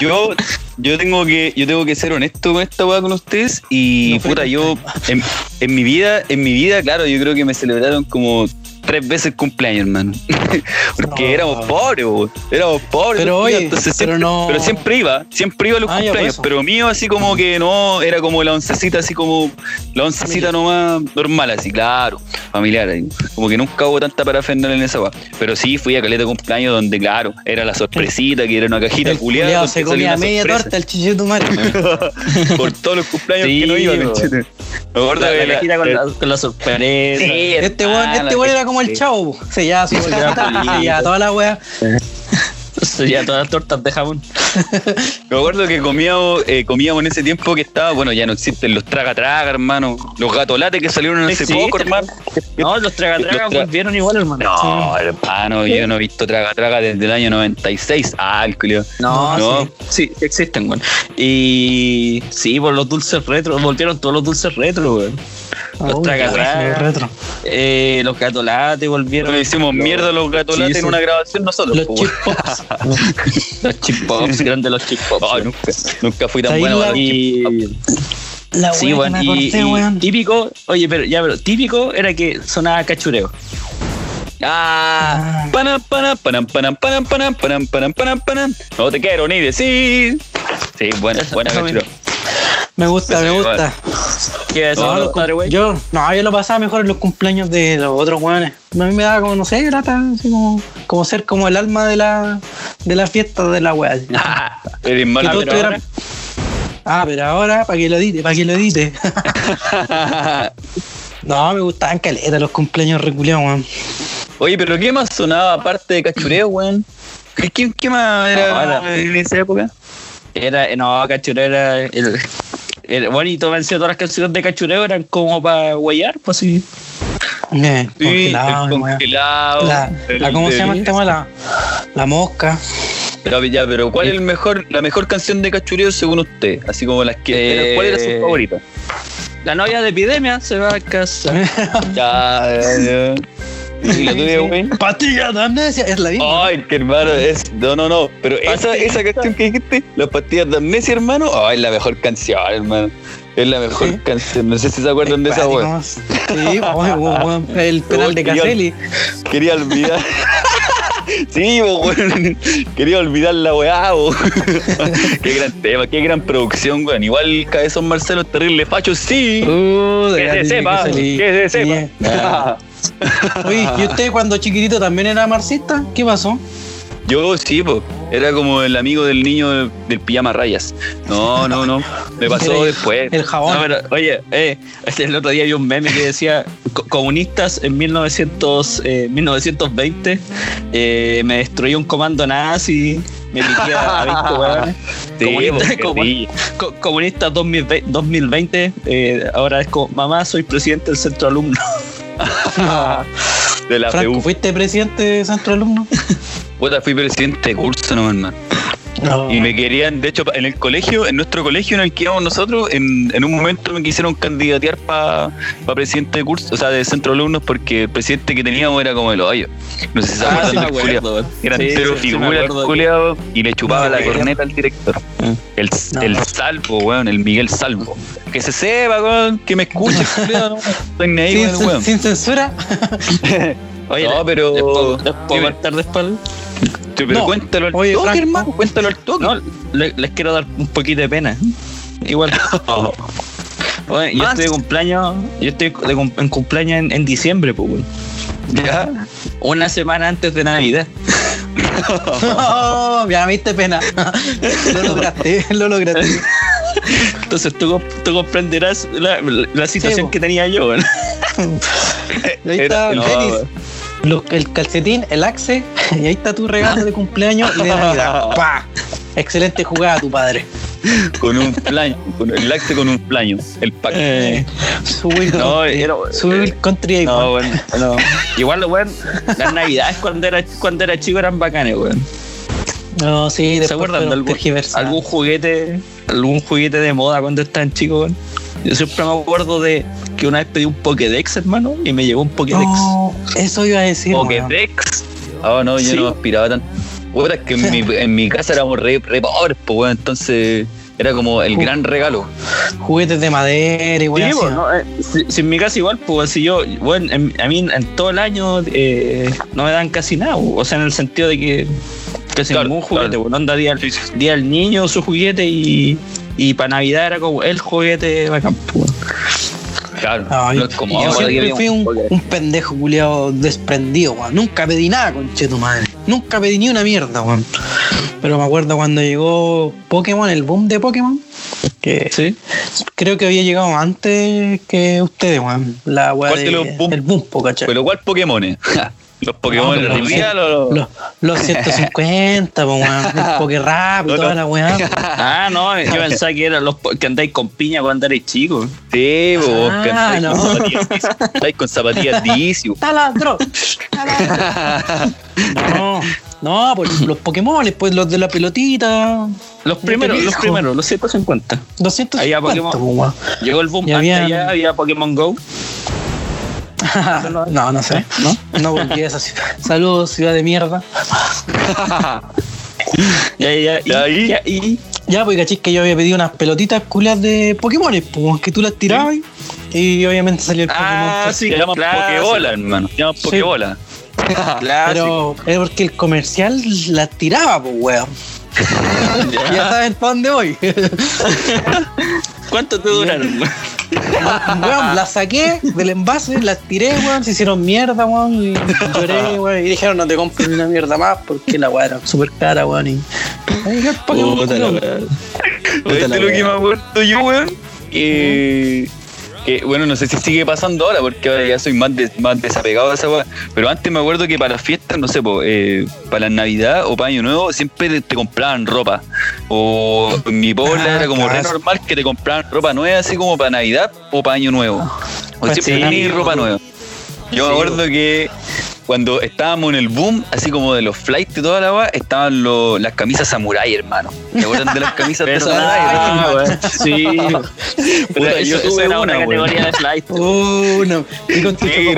Yo, yo tengo que, yo tengo que ser honesto con esta weá con ustedes y No puta, yo en, en mi vida, en mi vida, claro, yo creo que me celebraron como tres veces el cumpleaños, hermano. Porque No. éramos pobres, éramos pobres. Pero, oye, entonces pero siempre, no- pero siempre iba, siempre iba a los Ah, cumpleaños, pero mío así como que no, era como la oncecita, así como la oncecita nomás normal, así, claro, familiar, como que nunca hubo tanta parafernalia en esa weá. Pero sí fui a caleta de cumpleaños donde, claro, era la sorpresita, que era una cajita culiada. se salía comía media sorpresa. torta el chiche de tu madre. por todos los cumpleaños Sí, que no iba, bro. conchete. Me acuerdo La, la la- cajita con la, con la sorpresa. Sí, Este weón, hermano, este era como el chavo, se llevaba su Se llevaba toda la wea. Ya todas las tortas de jamón. Me acuerdo que comíamos, eh, comíamos en ese tiempo que estaba, bueno, ya no existen los traga traga, hermano. Los gatolates que salieron hace Existen. poco, hermano. No, los traga traga Los tra- volvieron igual, hermano. No, hermano, yo no he visto traga traga desde el año 96. Ah, el culio. No, No. Sí, sí, existen, weón. Y sí, por los dulces retro, volvieron todos los dulces retro, weón. Los Uy, traga qué traga. retro. Eh, los gatolates volvieron. Bueno, hicimos Los- mierda a los gatolates Sí, en una grabación nosotros. Los chip pops. Los chip pops, grandes los chip pops. Nunca, nunca fui tan bueno los y La sí, me y, acordé, y típico, oye, pero ya, pero típico era que sonaba cachureo. Ah, panam, panam, panam, panam, panam, panam, panam, panam, panam, panam. No te quiero ni decir. Sí, buena, buena cachureo. Me gusta, me gusta. ¿Qué es No, güey? yo, no, yo lo pasaba mejor en los cumpleaños de los otros weones. A mí me daba como, no sé, grata, así como, como ser como el alma de la, de la fiesta de la wea. Ah, eres malo. pero tuvieran- Ah, pero ahora, para que lo edite, para que lo edite. no, me gustaban caletas los cumpleaños reculeados, weón. Oye, pero ¿qué más sonaba aparte de cachureo, weón? ¿Qué, qué, qué más era Ahora. en esa época? Era, no, cachureo era el, el- bueno, y todas las canciones de cachureo eran como para huellar, pues sí. Eh, Sí, congelado, el congelado. La, el la- ¿Cómo se llama weón? La, la mosca. Pero, ya, pero ¿cuál es el mejor, la mejor canción de cachureo según usted? Así como las que. Eh, ¿Cuál era su favorita? La novia de epidemia se va a casa. Ya, ya, ya. ¿Y la tuya, güey? Pastilla de amnesia, es la misma. Ay, que hermano, es. No, no, no. Pero esa, esa canción que dijiste, Las pastillas de amnesia, hermano. Ay, es la mejor canción, hermano. Es la mejor Sí. canción. No sé si se acuerdan de esa weón. Cuáticos. Sí, el penal de Caselli. Quería olvidar. Sí, weón. Quería olvidar la weá, bo. Qué gran tema, qué gran producción, weón. Igual Cabezón Marcelo es terrible facho, sí. Uh, Que se sepa, que se sepa. Oye, ¿y usted cuando chiquitito también era marxista? ¿Qué pasó? Yo sí, po. Era como el amigo del niño del, del pijama rayas. No, no, no. Me pasó después. El jabón. No, pero, oye, eh, el otro día vi un meme que decía "Co- comunistas en 1900, eh, 1920 eh, me destruyó un comando nazi, me piqué a 20 hueones. Sí, Comunista- po, como- sí. Co- comunistas 2020, 2020 eh, ahora es como mamá, soy presidente del centro alumno. De la Franco, PU. ¿fuiste presidente de centro alumno? Puta, fui presidente de curso, no, hermano. No. Y me querían, de hecho, en el colegio, en nuestro colegio en el que íbamos nosotros, en, en un momento me quisieron candidatear para presidente de curso, o sea, de centro de alumnos, porque el presidente que teníamos era como el hoyo. No sé si se Ah, acuerdan sí me del culiao. acuerdo. Era Sí, sí, sí acuerdo. culiao y le chupaba No, la corneta al director. Mm. El, No. el salvo, weón, el Miguel Salvo. Que se sepa, weón, que me escuche, el culiao, no, estoy ni ahí sin, weón. sin censura. Oye, No, ¿les- pero- ¿les puedo, les de espalda? Pero No. cuéntalo al Oye, toque, hermano, cuéntalo al toque. No, le- les quiero dar un poquito de pena. Igual. Oye, yo estoy de cumpleaños, yo estoy de cum- en cumpleaños en, en diciembre, pues. Ya. Una semana antes de Navidad. Oh, ya me diste pena. lo lograste, lo lograste. Entonces tú, tú comprenderás la, la situación que tenía yo. Y ahí Era- está no, los- el calcetín, el axe, y ahí está tu regalo de cumpleaños y de Navidad. ¡Pah! Excelente jugada tu padre. con un plaño, con el lácteo con un plaño, el pack. Eh, Su Will no, era, Will Country no, iPhone. weón, no. Igual, weón, las navidades cuando era, cuando era chico eran bacanes, weón. No, sí, ¿Se acuerdan de algún, algún juguete, algún juguete de moda cuando estaban chicos, weón? Yo siempre me acuerdo de que una vez pedí un Pokédex, hermano, y me llegó un Pokédex. No, eso iba a decir. Pokédex. Ah, no, yo Sí. no aspiraba tanto. Puta, es que en mi, en mi casa éramos re, re pobres, pues, weón, entonces era como el Ju- gran regalo. Juguetes de madera y Sí, weón. pues, no, eh, si, si en mi casa igual, pues si yo, bueno, en- a mí en todo el año eh, no me dan casi nada, o sea, en el sentido de que casi Claro, ningún juguete, claro. pues, onda día, al- día al niño su juguete y, y para Navidad era como el juguete bacán, pues. Claro, No, no es como yo siempre fui un, pendejo culiado desprendido, weón. Nunca pedí nada, conche tu madre. Nunca pedí ni una mierda, weón. Pero me acuerdo cuando llegó Pokémon, el boom de Pokémon. Que Sí. creo que había llegado antes que ustedes, weón. La weá ¿Cuál de de- los boom? el boom, po, ¿cachai? Pero ¿cuál Pokémon? Los Pokémon No, los- Real o los- Los, los 150, po, weón. El Pokérap y No, toda no. la weá. Ah, no, yo pensaba que eran los que andáis con piña cuando erais chicos. Sí, vos, Ah, que andáis no. con zapatillas. Estáis con zapatillas Dizzy. ¡Taladro! ¡Taladro! No, no, pues los Pokémon, pues los de la pelotita. Los primeros, los primeros, los 150. 250, Había Pokémon. po. Llegó el boom, Y antes habían- ya había Pokémon Go. No, no sé. No, no volví a esa ciudad. Saludos, ciudad de mierda. Ya, ya, Ya, y, y- ya, y- Ya, pues cachis que yo había pedido unas pelotitas culias de Pokémon, pues, que tú las tirabas y obviamente salió el Pokémon. Ah, sí, Se llaman claro, Pokébola, hermano. Se llaman. Pokébola. Pero era porque el comercial las tiraba, pues, weón. ya saben para dónde voy. ¿Cuánto te duraron? weón, las saqué del envase, las tiré, weón, se hicieron mierda, weón, y lloré, weón, y dijeron no te compres una mierda más porque la weá era súper cara, weón, y... Quedó el Pokémon, Puta la weón. wea. Puta ¿Viste la lo que me acuerdo yo, weón? Que, que, bueno, no sé si sigue pasando ahora porque ahora ya soy más, de- más desapegado de esa weá. Pero antes me acuerdo que para las fiestas, no sé, po, eh, para la Navidad o para Año Nuevo, siempre te, te compraban ropa. O en mi pueblo Ah, era como re normal que te compraban ropa nueva, así como para Navidad o para Año Nuevo. O Pues siempre sí. ropa nueva. Yo me acuerdo que cuando estábamos en el boom, así como de los flights y toda la weá, estaban los- las camisas samurai, hermano. ¿Te acuerdan de las camisas de samurai? Sí. Puta, yo eso, tuve era una, una categoría de flight. Uh, no. ¿Y con tu Sí.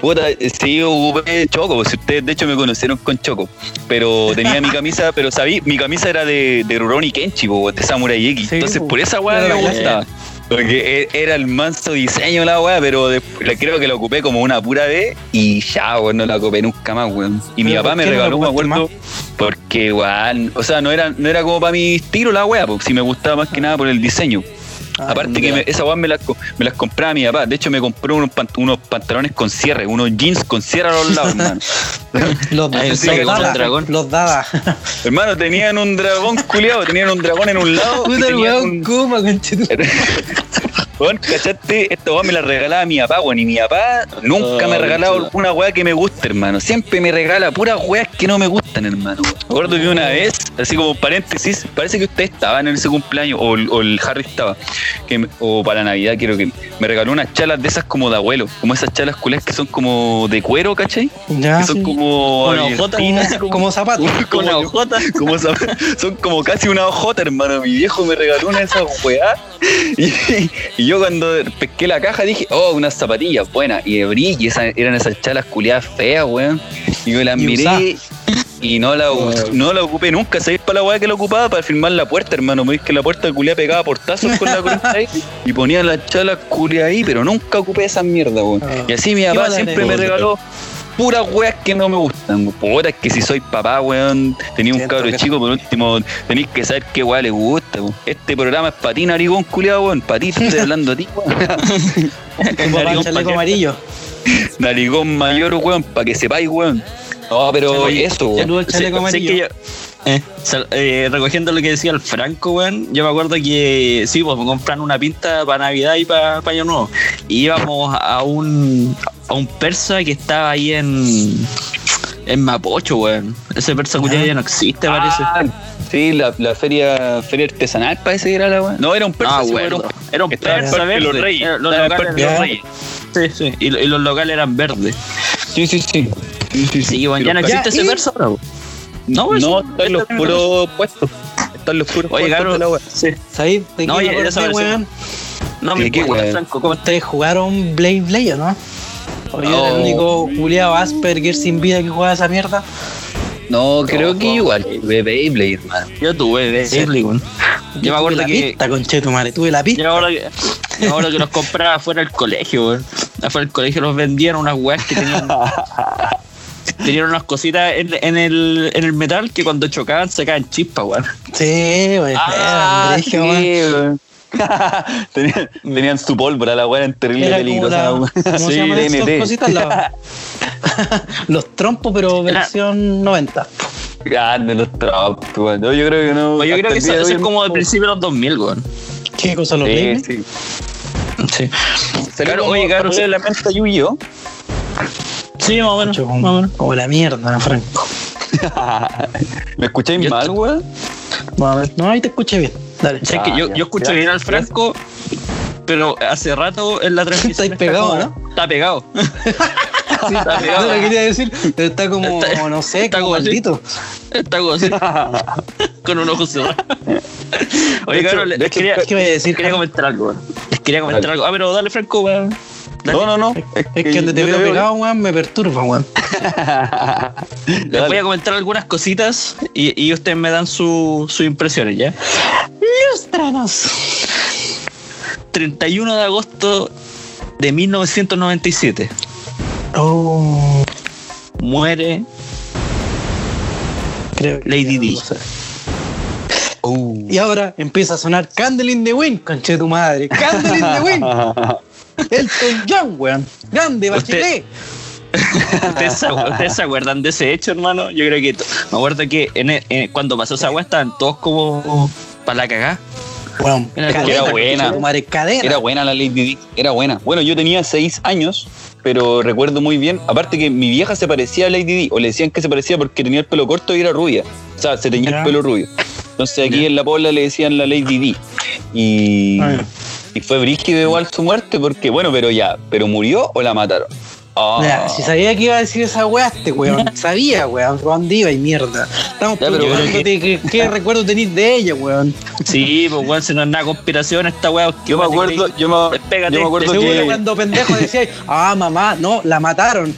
Puta, sí, yo ocupé Choco, pues, si ustedes de hecho me conocieron con Choco. Pero tenía mi camisa, pero sabí, mi camisa era de, de Rurouni Kenchi, po, de Samurai X. Sí, Entonces po. por esa weá me gustaba. Porque e- era el manso diseño la weá, pero después, creo que la ocupé como una pura vez y ya, weón, no la ocupé nunca más, weón. Y mi ¿Pero papá me regaló, me acuerdo, porque, weón, o sea, no era, no era como para mi estilo la weá, porque si me gustaba más que nada por el diseño. Ah, Aparte que me, esa weá me las, me las compraba mi papá. De hecho, me compró unos, pant- unos pantalones con cierre, unos jeans con cierre a los lados, hermano. Los, los el daba, dragón. los daba. hermano, tenían un dragón culiado, tenían un dragón en un lado. Puta tenían weón un- conchetu- Weón, ¿cachaste? Esta weá me la regalaba mi papá, weón. Y mi papá nunca me ha Oh, regalado una weá que me guste, hermano. Siempre me regala puras weas que no me gustan, hermano. Me acuerdo que una vez, así como paréntesis, parece que usted estaba en ese cumpleaños, o, el- o el Harry estaba, que me- o para Navidad, quiero que me regaló unas chalas de esas como de abuelo, como esas chalas culés que son como de cuero, ¿cachai? Ya, que son sí. como argentinas, como, así como- como zapatos. Hojota. como son como casi una hojota, hermano. Mi viejo me regaló una de esas weá. Y, y yo cuando pesqué la caja dije, oh, unas zapatillas buenas. Y abrí y esas, eran esas chalas culiadas feas, weón. Y yo las Y miré usá. y no la, no la ocupé nunca. ¿Sabéis para la weá que la ocupaba? Para firmar la puerta, hermano. Me que la puerta culiada pegaba portazos con la cruz ahí y ponía las chalas culiadas ahí, pero nunca ocupé esa mierda, weón. Ah. Y así mi papá siempre me regaló puras weas que no me gustan. Puta, es que si soy papá, weón, tenía un cabro chico, por último, tenéis que saber qué wea le gusta. weón. Este programa es para ti, narigón, culiado, weón. Para ti, estoy hablando a ti, weón. Narigón chaleco amarillo. Narigón mayor, weón, para que sepáis, weón. No, pero eso, weón. Saludos chaleco amarillo. Eh, eh, recogiendo lo que decía el Franco, weón, yo me acuerdo que sí, pues me compran una pinta para Navidad y para Año Nuevo. Y íbamos a un, a un persa que estaba ahí en, en Mapocho, weón. Ese persa culiao ya no existe, parece. Ah, sí, la, la feria, feria artesanal parece que era la weón. No, era un persa, Ah, sí, bueno. era un persa verde. Los Reyes. Era- locales eran reyes. Sí, sí. Y, y los locales eran verdes. Sí, sí, sí. Sí, sí, Sí, weón, ya no Ya, existe ese y- persa ahora, weón. No, No, sí, están los puros puestos. Están los puros Oye, puestos de la sí. ¿Sabéis de No, qué ya- me weón? No me ¿De qué? Franco, ¿cómo Ustedes jugaron Blade Blade, ¿o no? O yo era el No. único culiado Asperger sin vida que jugaba esa mierda. No, creo No, que no. igual. Beyblade, hermano. Yo tuve. Beyblade, weón. Yo me tuve acuerdo la que. pista, conchetumare, tuve la pista. Yo me acuerdo que, me acuerdo que los compraba afuera del colegio, weón. Afuera del colegio los vendían unas weas que tenían. tenían unas cositas en, en el, en el metal que cuando chocaban se caen chispas, weón. Sí. Ah, sí, weón. weón. tenían, tenían su pólvora, la weá era terrible Era como peligrosa. la- la. ¿Cómo se Sí, llaman esas TNT. cositas? La- Los trompos, pero versión 90. Grande los trapos, weón. Yo, yo creo que no. Yo creo que eso, eso es como de no- principio de los 2000, weón. ¿Qué cosa los Sí, sí. Sí. Claro, como oye, claro, sí. paralelamente a Yu-Gi-Oh! Sí, más o menos. Como, Más o menos. como la mierda, Franco. ¿Me escucháis Yo mal, weón? No, ahí te escuché bien. Dale. Sí, es que Ah, yo, yo escucho Ya. bien al Franco, pero hace rato en la transmisión. Está pegado, como- ¿no? Está pegado. Sí, está pegado. no lo quería decir. Está como, Está- no sé, está como así. maldito. Está como así, con un ojo cerrado. Oye, cabrón, quería, ¿Qué voy a decir? quería comentar algo, weón. Les quería comentar algo. Ah, pero dale, Franco, weón. Dale. No, no, no. Es que donde te veo veo- pegado, weón, me perturba, weón. Les voy a comentar algunas cositas y, y ustedes me dan su- sus impresiones, ¿ya? Ilustranos. 31 de agosto de 1997. Oh, Muere creo que Lady D. Uh. Y ahora empieza a sonar Candle in the Wind, conche tu madre. Candle in the Wind. Elton John, weón. Grande, bachelet. ¿Ustedes se, ustedes se acuerdan de ese hecho, hermano? Yo creo que. Me acuerdo que en en- cuando pasó esa weá estaban todos como. para la cagá. Weón, Era cadena, era buena. madre, cadena. Era buena la Lady Di, era buena. Bueno, yo tenía seis años, pero recuerdo muy bien. Aparte que mi vieja se parecía a Lady Di, o le decían que se parecía porque tenía el pelo corto y era rubia. O sea, se tenía Ya. el pelo rubio. Entonces aquí Ya. en la pobla le decían la Lady Di. Y, Ah. Y fue brígido igual su muerte porque, bueno, pero ya, ¿pero murió o la mataron? Ah. Si sabía que iba a decir esa weá, este weón. Sabía, weón, ¿pa' dónde iba y mierda. Estamos Ya, pero preguntándote qué, qué recuerdo tenís de ella, weón. Sí, pues weón, si no es nada conspiración esta weá. yo me acuerdo, yo me, yo me acuerdo Seguro que... cuando pendejo decía, ah, mamá, no, la mataron.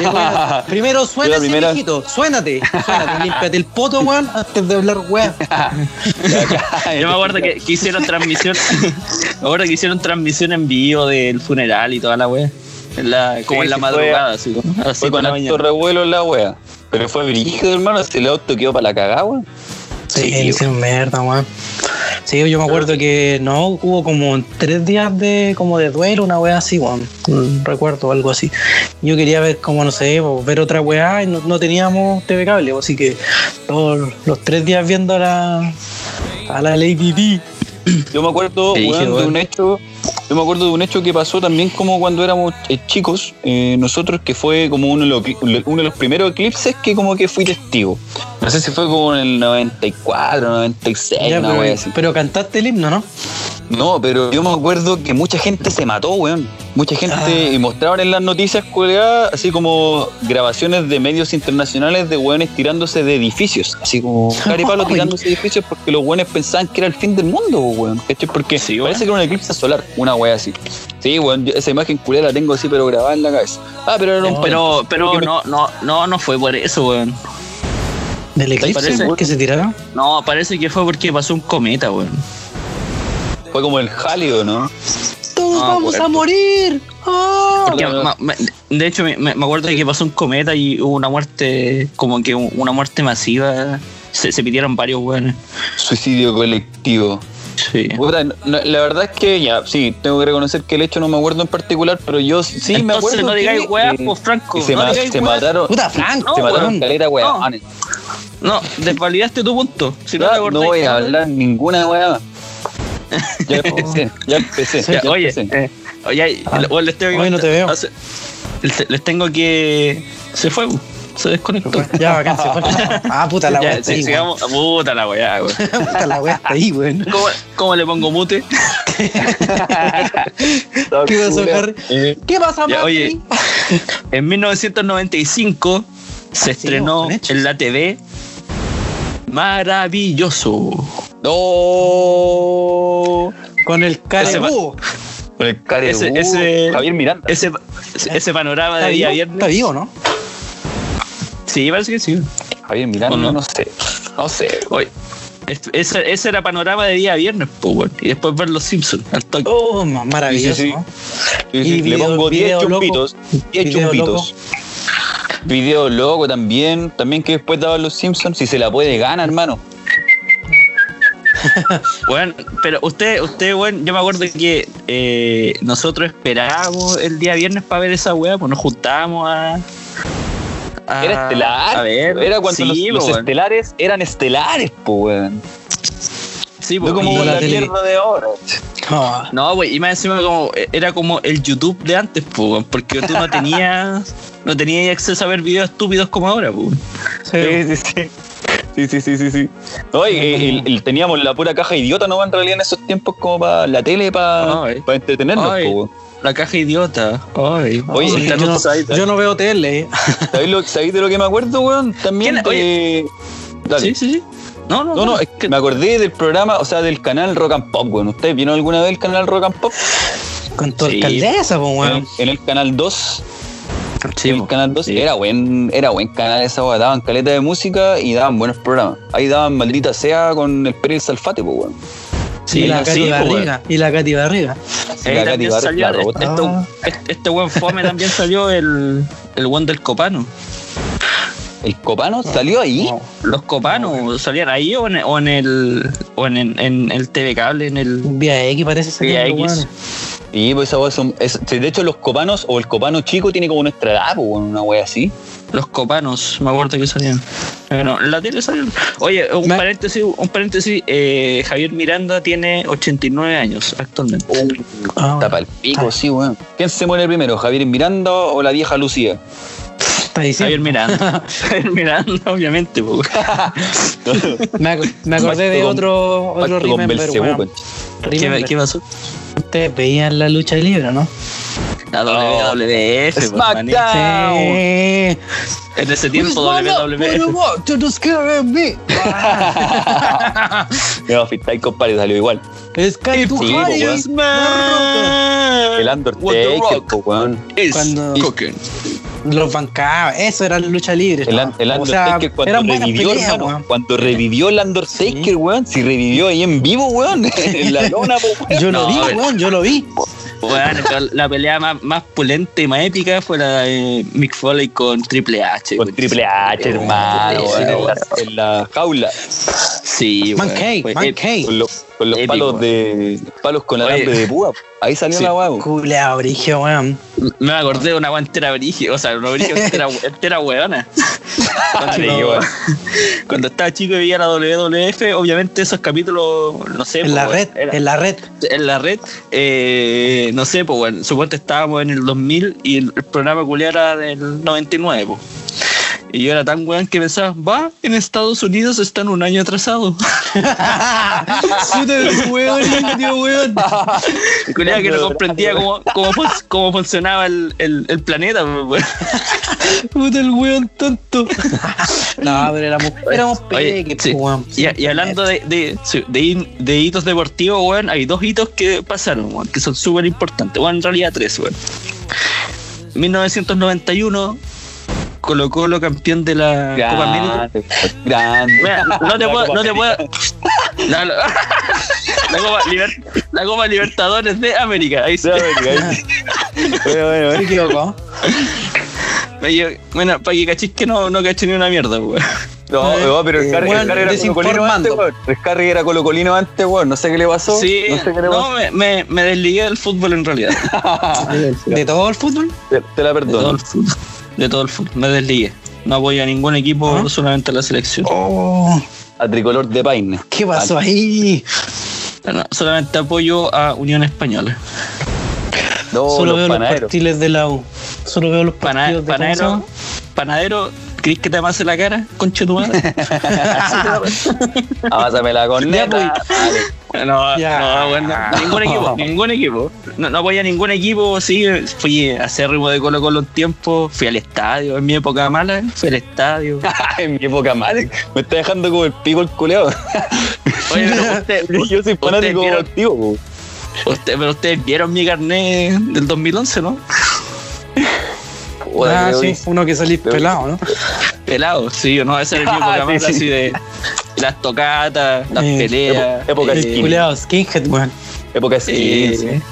Weón, primero suena primera- viejito, suénate, suénate, límpiate el poto, weón, antes de hablar weá. Yo me acuerdo que, que hicieron transmisión. me acuerdo que hicieron transmisión en vivo del funeral y toda la weá. En la, como Sí, en la sí, madrugada, así, como a las Fue con la alto mañana. revuelo en la wea. Pero fue brígido, hermano. Si el auto quedó para la cagada, weón. Sí, Sí, mierda, weón. Sí, yo me acuerdo que no, hubo como tres días de como de duelo, una weá así, weón. Mm, Recuerdo algo así. Yo quería ver como, no sé, ver otra weá y no, no teníamos TV cable, así que todos los tres días viendo a la, a la Lady D. Yo me acuerdo Te dije, weón, de un hecho. Yo me acuerdo de un hecho que pasó también como cuando éramos eh, chicos, eh, nosotros que fue como uno de, los, uno de los primeros eclipses que como que fui testigo. No sé si fue como en el 94, 96, Ya, una pero, wea así. pero cantaste el himno, ¿no? No, pero yo me acuerdo que mucha gente se mató, weón. Mucha gente, Ah. y mostraban en las noticias colgadas, así como grabaciones de medios internacionales de weones tirándose de edificios. Así como caripalo Ay. tirándose de edificios porque los weones pensaban que era el fin del mundo, weón. ¿Cachai? Porque Sí, weón. parece que era un eclipse solar, una wea así. Sí, weón, yo esa imagen culera la tengo así, pero grabada en la cabeza. Ah, pero era un Pero, pero me- no, no, no, no fue por eso, weón. Del eclipse parece? que se tiraron. No, parece que fue porque pasó un cometa, weón. fue como el Jalio, ¿no? Todos Ah, vamos a morir. No, no. ma- de hecho, me, me acuerdo que pasó un cometa y hubo una muerte, como que una muerte masiva. Se, se pidieron varios weones. Suicidio colectivo. Sí. Puta, no- no, la verdad es que ya, sí, tengo que reconocer que el hecho no me acuerdo en particular, pero yo sí me acuerdo. no digáis weá, pues Franco. se, no ma- digáis se weá. mataron. Puta, Franco, se mataron weón. caleta, weá. No. No, desvalidaste tu punto. Si no, te no, no voy a hablar ninguna weá. Ya empecé, ya empecé. Ya, ya oye, empecé. eh, oye, Ah. les tengo que Hoy no te veo. hace- les- tengo que. Se fue, se desconectó. Ya, bacán, se fue. Ah, puta la weá sí, sigamos. Puta la weá, weón. Puta la weá está ahí, weón. ¿Cómo, cómo le pongo mute? ¿Qué pasó, Harry? Eh, ¿Qué pasa, Ya, oye. En 1995 se estrenó con hechos. en la TV Maravilloso. No. Con el carebúo. Con el care Ese- ese- Javier Miranda. Ese, ese panorama ¿Está de día viernes. Está vivo, ¿no? Sí, parece que sí. Javier Miranda, ¿O no? no? sé. No sé. Oye, es- ese, ese era panorama de día viernes, pues. Y después ver los Simpsons al toque. Oh, ma- maravilloso. Sí, sí, sí. ¿no? Sí, Y sí, Le video- pongo 10 video loco. chumpitos. 10 Video chumpitos. Video loco también. También que después daban los Simpsons. Si se la puede gana, hermano. Bueno, pero usted, usted, bueno, yo me acuerdo que eh, nosotros esperábamos el día viernes para ver esa weá, pues nos juntábamos a, Era estelar. A ver, era cuando sí, los, los po, weón. estelares eran estelares, po, weón. Sí, No como y- la la, mierda de ahora. Ah, No, güey, y más encima como era como el YouTube de antes, po, weón, porque tú no tenías no tenías acceso a ver videos estúpidos como ahora, po. sí. Sí, sí, sí. Sí, sí, sí, sí. No, y- teníamos la pura caja idiota, ¿no? En realidad en esos tiempos como para la tele, para Ay. entretenernos, Ay. po. La caja idiota. Ay, Oye, Ahorita yo, no yo veo tele. eh. ¿Sabéis, lo, sabéis de lo que me acuerdo, weón? También de... Dale. Sí, sí, sí. No, no, No, no, es que me acordé del programa, o sea, del canal Rock and Pop, weón. ¿Ustedes vieron alguna vez el canal Rock and Pop? Con tu Sí. alcaldesa, pues, En, weón. en el canal 2. Sí, en el canal 2 Sí. era buen, era buen canal esa weón. Daban caleta de música y daban buenos programas. Ahí daban maldita sea con el Pérez Salfate, pues, weón. Sí, y la Katy po, weón. Barriga. Y la Katy Barriga. Sí, la Katy Barriga, salió, la robota. este, este, este buen fome también salió el, el one del copano. El Copano salió ahí. No. Los copanos salían ahí o en, o en el o en, en- en el TV cable, en el Vía X parece ser. Vía X. Y pues esa son. es- de hecho, los copanos o el copano chico tiene como nuestra edad, pues, weón, una wea así. los copanos, me acuerdo que salían. Bueno, en la tele salieron. Oye, un Me- paréntesis, un paréntesis, eh, Javier Miranda tiene 89 años actualmente. Ah, Está pa'l pico, Ah. sí, weón. ¿Quién se muere primero, Javier Miranda o la vieja Lucía? Está Javier diciendo. Miranda. Javier Miranda, obviamente. Me, ac- me acordé de con- otro, otro Remember, Belcebú, weón. weón. ¿Qué, Remember. qué pasó? Ustedes veían la lucha libre, ¿no? La WWF, pues, Smackdown. Sí. En ese tiempo WWF. No, Fitai, compadre, salió igual. Es que tu El Undertaker, weón. is Cuando- cooking. Los bancaba, eso era la lucha libre. El, ¿no? el O sea, Undertaker cuando revivió, peleas, hermano. Cuando revivió el Undertaker, weón. Si revivió ahí en vivo, weón. en la lona, po, weón. Yo lo No, vi, weón, yo lo vi. Bueno, la pelea más, más pulenta y más épica fue la de Mick Foley con Triple H. Con weón. Triple H, hermano, en la jaula. Sí, Man Cake. Con los, con los Épico, palos de. palos con Oye. alambre de púa. Ahí salió Sí. la weón. Culeado, brigio, weón. Me acordé de una guantera brígida, o sea, una brígida entera, entera weona. Cuando, Sí, weón. cuando estaba chico y veía la WWF, obviamente esos capítulos, no sé, En po, la weón, red, era- en la red. en la red, eh, no sé, pues bueno, suponte estábamos en el 2000 y el, programa culiao era del 99, pues. Y yo era tan weón que pensaba, va, en Estados Unidos están un año atrasados. Puta el weón, tío, weón. Culiao que no comprendía cómo, cómo, fun- cómo funcionaba el, el, el planeta, pues, weón. Puta el weón tonto. No, pero éramos, éramos Oye, peques, sí. po, weón. Y, y hablando de, de, de hitos deportivos, weón, hay dos hitos que pasaron, weón, que son súper importantes. Bueno, en realidad tres, weón. 1991, Colo Colo campeón de la Copa América. Grande. Mira, no te puedo, no te puedo. La, la- la Copa, Liber- la Copa Libertadores de América. Ahí sí. Sí, América, ahí. Bueno, bueno, Se bueno. equivocó. Oye, Bueno, para que cachis que no, no caché ni una mierda, weón. No, no, pero el Carri, era colocolino antes, desinformando. weón. El Carri era colocolino antes, weón. No sé qué le pasó. Sí, no sé qué le no, pasó. me, me, me desligué del fútbol en realidad. ¿De todo el fútbol? Te, te la De todo perdono. el fútbol. De todo el fútbol. Me desligué. No apoyo a ningún equipo, ¿Ah? solamente a la selección. Oh, A tricolor de Paine. ¿qué pasó ahí? No, solamente apoyo a Unión Española. No, Solo los veo los partiles de la U. Solo veo los Pana- partidos de ¿cómo se panadero, panadero, ¿crees que te amase la cara? Concha tu madre. Amásame la Ya, corneta. pues. No, Ya. no, bueno, ningún equipo, ningún equipo. No, no a ningún equipo, sí, fui acérrimo de Colo Colo un tiempo, fui al estadio, en mi época mala, fui al estadio. en mi época madre. Me está dejando como el pico el culeado. Oye, pero usted, Yo soy fanático vieron- activo, usted- pero ustedes vieron mi carnet del 2011, ¿no? Ah, sí, uno que salís pelado, ¿no? Pelado, sí, no, esa era mi época Sí, mala, sí. así de las tocatas, las Eh, peleas. época- época eh. El culeado skinhead, weón. Época eh, sí.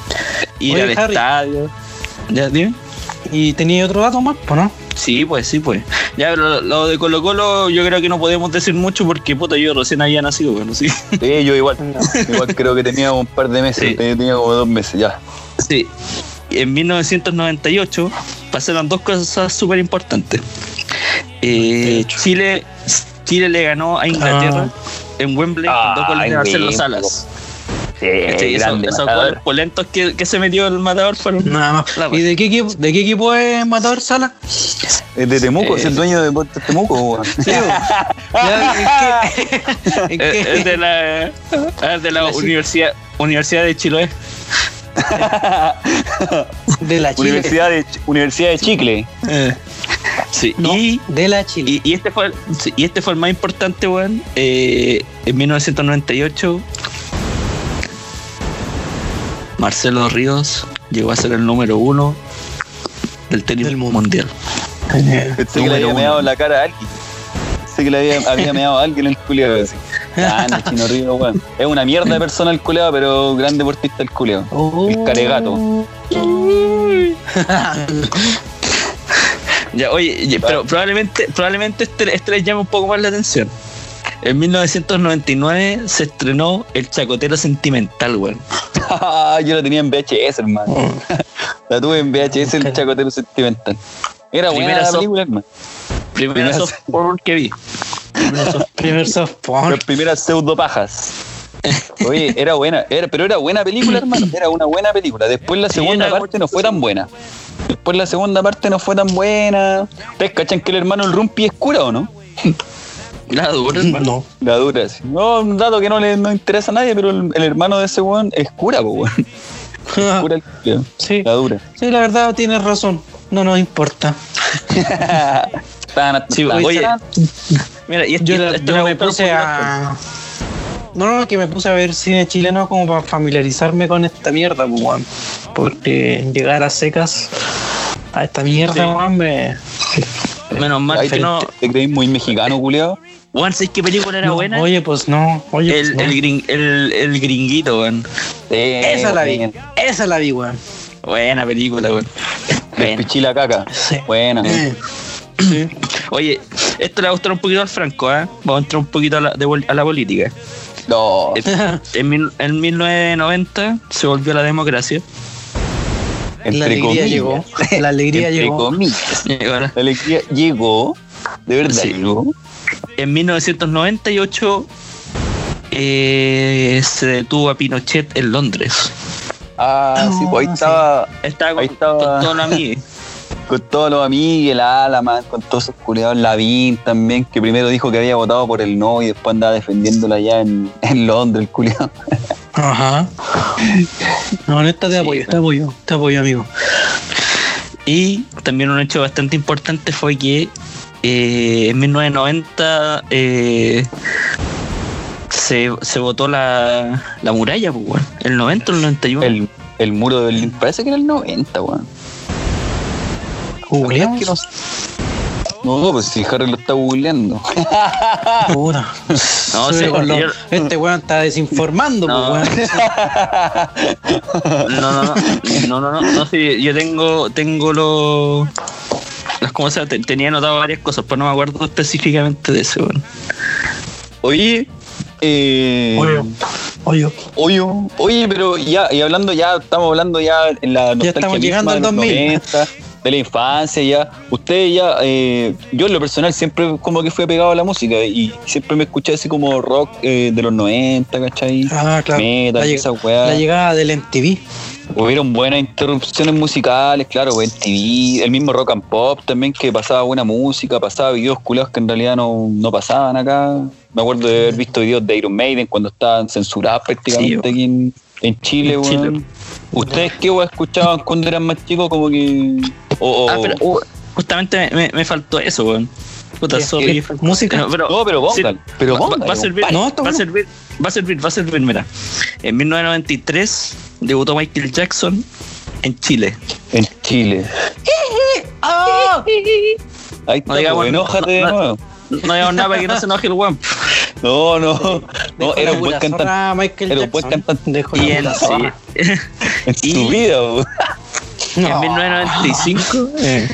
ir Oye, al Harry. estadio. ¿Ya, dime? Y tenía otro dato más, pues, ¿no? Sí, pues, sí, pues. Ya, pero lo, lo de Colo Colo yo creo que no podemos decir mucho porque, puta, yo recién había nacido, bueno, sí. Sí, yo igual. Igual creo que tenía un par de meses. Sí. Tenía como dos meses ya. Sí. En 1998 pasaron dos cosas súper importantes. Eh, 98. Chile, Chile le ganó a Inglaterra en Wembley con dos goles de Marcelo. Salas. Sí. Esos, esos goles polentos que, que se metió el matador fueron. Nada más. ¿Y de qué equipo, de qué equipo es Matador Sala? Es de Temuco, Eh, es el dueño de Deportes Temuco, weón. Sí, Ya, ¿en qué- en Es, qué- es de la, es de la La Chi- universidad, Universidad de Chiloé. de la Chile. Universidad de, Universidad de Chicle. Sí, No, y, de la Chile. y, y este fue, y este fue el más importante, weón. Eh, en 1998, Marcelo Ríos llegó a ser el número uno del tenis Del mundo. mundial. Pensé que le había meado la cara a alguien. Pensé que le había, había meado a alguien el culiado. Ah, no, Chino Río, weón. Es una mierda de persona el culiado, pero gran deportista el. Oh. El caregato. Ya, oye, ya, pero probablemente, probablemente este, este les llame un poco más la atención. En 1999 se estrenó El Chacotero Sentimental, weón. Yo la tenía en VHS, hermano. La tuve en VHS, el chacotero sentimental. Era buena Primera la película, hermano. Primera Primera- soft porn que vi. Primer soft porn. Las primeras pseudopajas. Oye, era buena, era, pero era buena película, hermano. Era una buena película. Después la segunda parte no fue tan buena. Después la segunda parte no fue tan buena. ¿Ustedes cachan que el hermano el Rumpi es cura o no? La dura, hermano. No. La dura, sí. No, un dato que no le no interesa a nadie, pero el, el hermano de ese weón es cura, po, weón. Cura el. Sí, La dura. sí, la verdad tienes razón. No nos importa. Tan- Sí, tan- oye, Mira, y esto, Yo, esto yo me puse a. No, no, que me puse a ver cine chileno como para familiarizarme con esta mierda, pues, weón. Porque llegar a secas a esta mierda, Sí. weón, me. Menos mal que te, no. te creís muy mexicano, culiao. Weón, ¿sabes qué película era No, buena? Oye, pues no. Oye, el, pues, el, no. gring- el, el gringuito, weón. Esa la vi. Esa la vi, weón. Buena película, weón. Pichila caca. Sí. Buena. Eh, sí. Oye, esto le va a gustar un poquito al Franco, ¿eh? Vamos a entrar un poquito a la, de a la política. No. En, mil- en 1990 se volvió a la democracia. La Entre alegría comillas. llegó. La alegría Entre llegó. comillas. La alegría llegó. De verdad Sí. llegó. En 1998 eh, se detuvo a Pinochet en Londres. Ah, sí, pues ahí Ah, sí. estaba Estaba con, Ahí estaba. amigos. con todos los amigos, el Alaman, con todos esos culiados, Lavín también, que primero dijo que había votado por el no y después andaba defendiéndola allá en, en Londres, el culiado. Ajá. No, en esta te Sí, apoyo, te apoyo, te apoyo, amigo. Y también un hecho bastante importante fue que eh, en 1990 eh, se, se votó la, la muralla, pues, weón. El 90 o el 91. El, el muro de Berlín, parece que era el 90, weón. Googleamos. que no? No, pues si Harry lo está googleando. Puta. No, Sí, lo- yo- Este weón está desinformando, No. pues, weón. No, no, no, no, no, no, no, sí, yo tengo, tengo los, las como se llama? Te- tenía anotado varias cosas, pero no me acuerdo específicamente de eso, weón. Oye, eh, Oye, oye. Oye, oye, pero ya, y hablando ya, estamos hablando ya en la nostalgia estamos llegando al los 2000. 90, de la infancia ya. Ustedes ya, eh, yo en lo personal siempre como que fui apegado a la música y siempre me escuché así como rock eh, de los 90, ¿cachai? Ah, claro. Metal, La, lleg- esa weá. la llegada del MTV. Hubieron buenas interrupciones musicales, claro, en TV, el mismo rock and pop también que pasaba buena música, pasaba videos culados que en realidad no, no pasaban acá. Me acuerdo de haber visto videos de Iron Maiden cuando estaban censurados prácticamente Sí, aquí en, en Chile, En. Chile. ¿Ustedes qué escuchaban cuando eran más chicos? Como que. O, Ah, pero uh, justamente me, me faltó eso, weón. Puta, sorry. ¿Música? No, pero, No, pero póngale, sí, pero va- va, a servir, No, va a servir, va a servir, va a servir, mira. En 1993 debutó Michael Jackson en Chile. En Chile. Ahí está, No digamos- pues, enójate de no- no- nuevo. No digamos nada para que no se enoje el weón. No, no. No, Dejó era un buen cantante. Era un buen cantante. Dejó Y en, sí. En su vida, en No. 1995, Eh,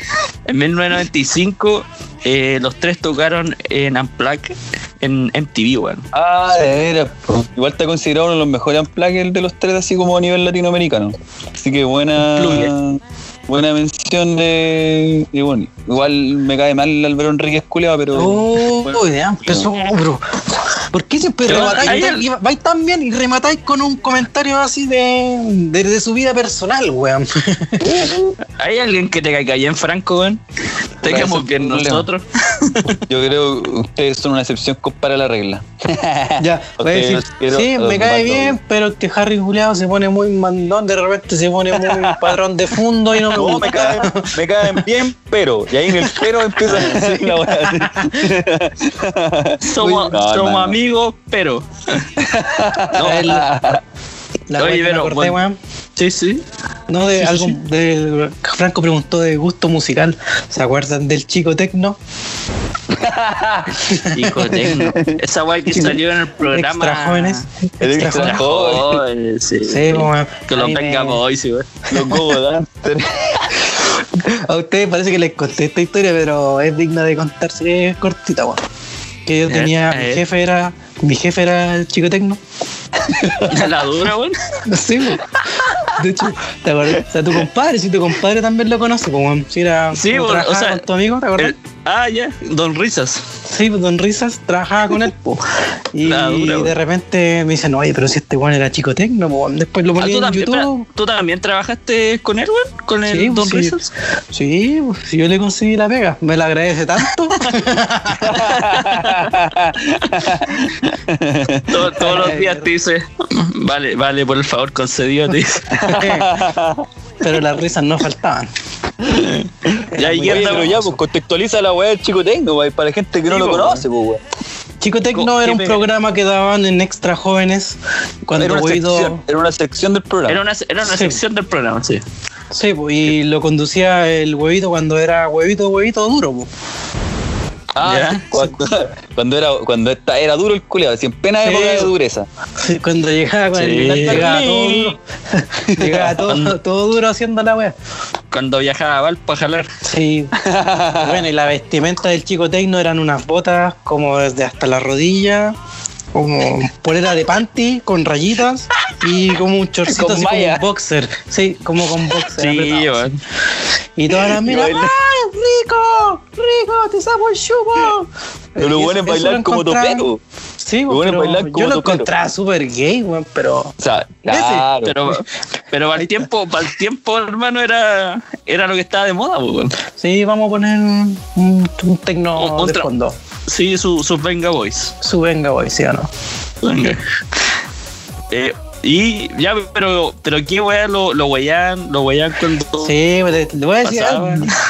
en 1995 eh, los tres tocaron en Unplugged en MTV, weón. Ah, de veras. Igual está considerado uno de los mejores unplugged de los tres, así como a nivel latinoamericano. Así que buena. Buena mención de, de Bonnie. Igual me cae mal el Álvaro Enriquez culeado, pero. Oh, bueno, ya empezó, bro. ¿Por qué siempre Pero rematáis y vais tan bien y rematáis con un comentario así de, de, de su vida personal, weón? ¿Hay alguien que te caiga bien, Franco, weón? Te caemos bien nosotros. Yo creo que ustedes son una excepción para la regla. ya, voy a decir, los quiero, sí, me cae bien, pero que Harry Juliado se pone muy mandón, de repente se pone muy padrón de fondo y no me No, gusta. me caen, me caen bien, pero. Y ahí en el pero empieza a decir la weá. Somos, No, somos amigos, pero. la Oye, pero, bueno. weón. Sí, sí. No, de Sí, algo. sí. De, Franco preguntó de gusto musical. ¿Se acuerdan del chico tecno? Hijo tecno. Esa weá que salió en el programa. Extra jóvenes. El Extra extra jóvenes. Jóvenes, sí. Que lo me- tengamos hoy, sí, weón. Los Dancer. A ustedes parece que les conté esta historia, pero es digna de contarse es cortita, weón. Que yo tenía, mi jefe era, mi jefe era el chico tecno. La dura, weón. Sí, weón. De hecho, ¿te acuerdas? O sea, tu compadre, si tu compadre también lo conoce, pues, weón. Si era, Sí, como weón, o sea, con tu amigo, ¿te acuerdas? El- ah, ya. Don Risas. Sí, pues Don Risas trabajaba con él, po. Y dura, de repente me dicen, oye, pero si este weón era chico tecno, po. después lo Ah, ponía ¿tú, en también, YouTube. espera, ¿Tú también trabajaste con él, weón? ¿Con el Sí, Don sí. Risas? Sí, pues, si yo le conseguí la pega, me la agradece tanto. Todo- todos los días te dice, vale, vale, por el favor concedido, te dice. pero las risas no faltaban. Ya, ¿y pero ya, pues contextualiza la weá del chico Tecno, wey, para gente que no lo po, conoce, pues, weón. Chico Tecno era ¿qué un me- programa que daban en Extra Jóvenes cuando Era una, Guido- sección, era una sección del programa. Era una, era una Sí. sección del programa, sí. Sí, pues, y lo conducía el huevito cuando era huevito, huevito duro, pues. Ah, Ya. cuando, cuando era cuando esta, era duro el culeado, así en plena Sí. época de dureza. Cuando llegaba con Sí. llegaba todo duro. llegaba todo, todo duro haciendo la wea. Cuando viajaba a Valpo a jalar. Sí. bueno, y la vestimenta del chico Tecno eran unas botas como desde hasta la rodilla, como polera de panty con rayitas y como un chorcito así como un boxer. Sí, como con boxer. Sí, apretado. weón. Y todas las miras, baila. ¡ay, rico! ¡Rico! ¡Te saco el chupo! Pero lo bueno es bailar como topero. Sí, Lo bueno es bailar como yo lo topero. encontraba súper gay, weón, pero... O sea, claro. Pero, pero para el tiempo, para el tiempo, hermano, era, era lo que estaba de moda, pues, weón. Sí, vamos a poner un, un tecno Un- un de fondo. Sí, su- sus Venga Boys. Su venga, voy, ¿sí o no? Venga. Eh, y ya, pero, pero qué weá lo, lo weyan, lo weyan cuando. Sí, pues, te- le voy a decir algo.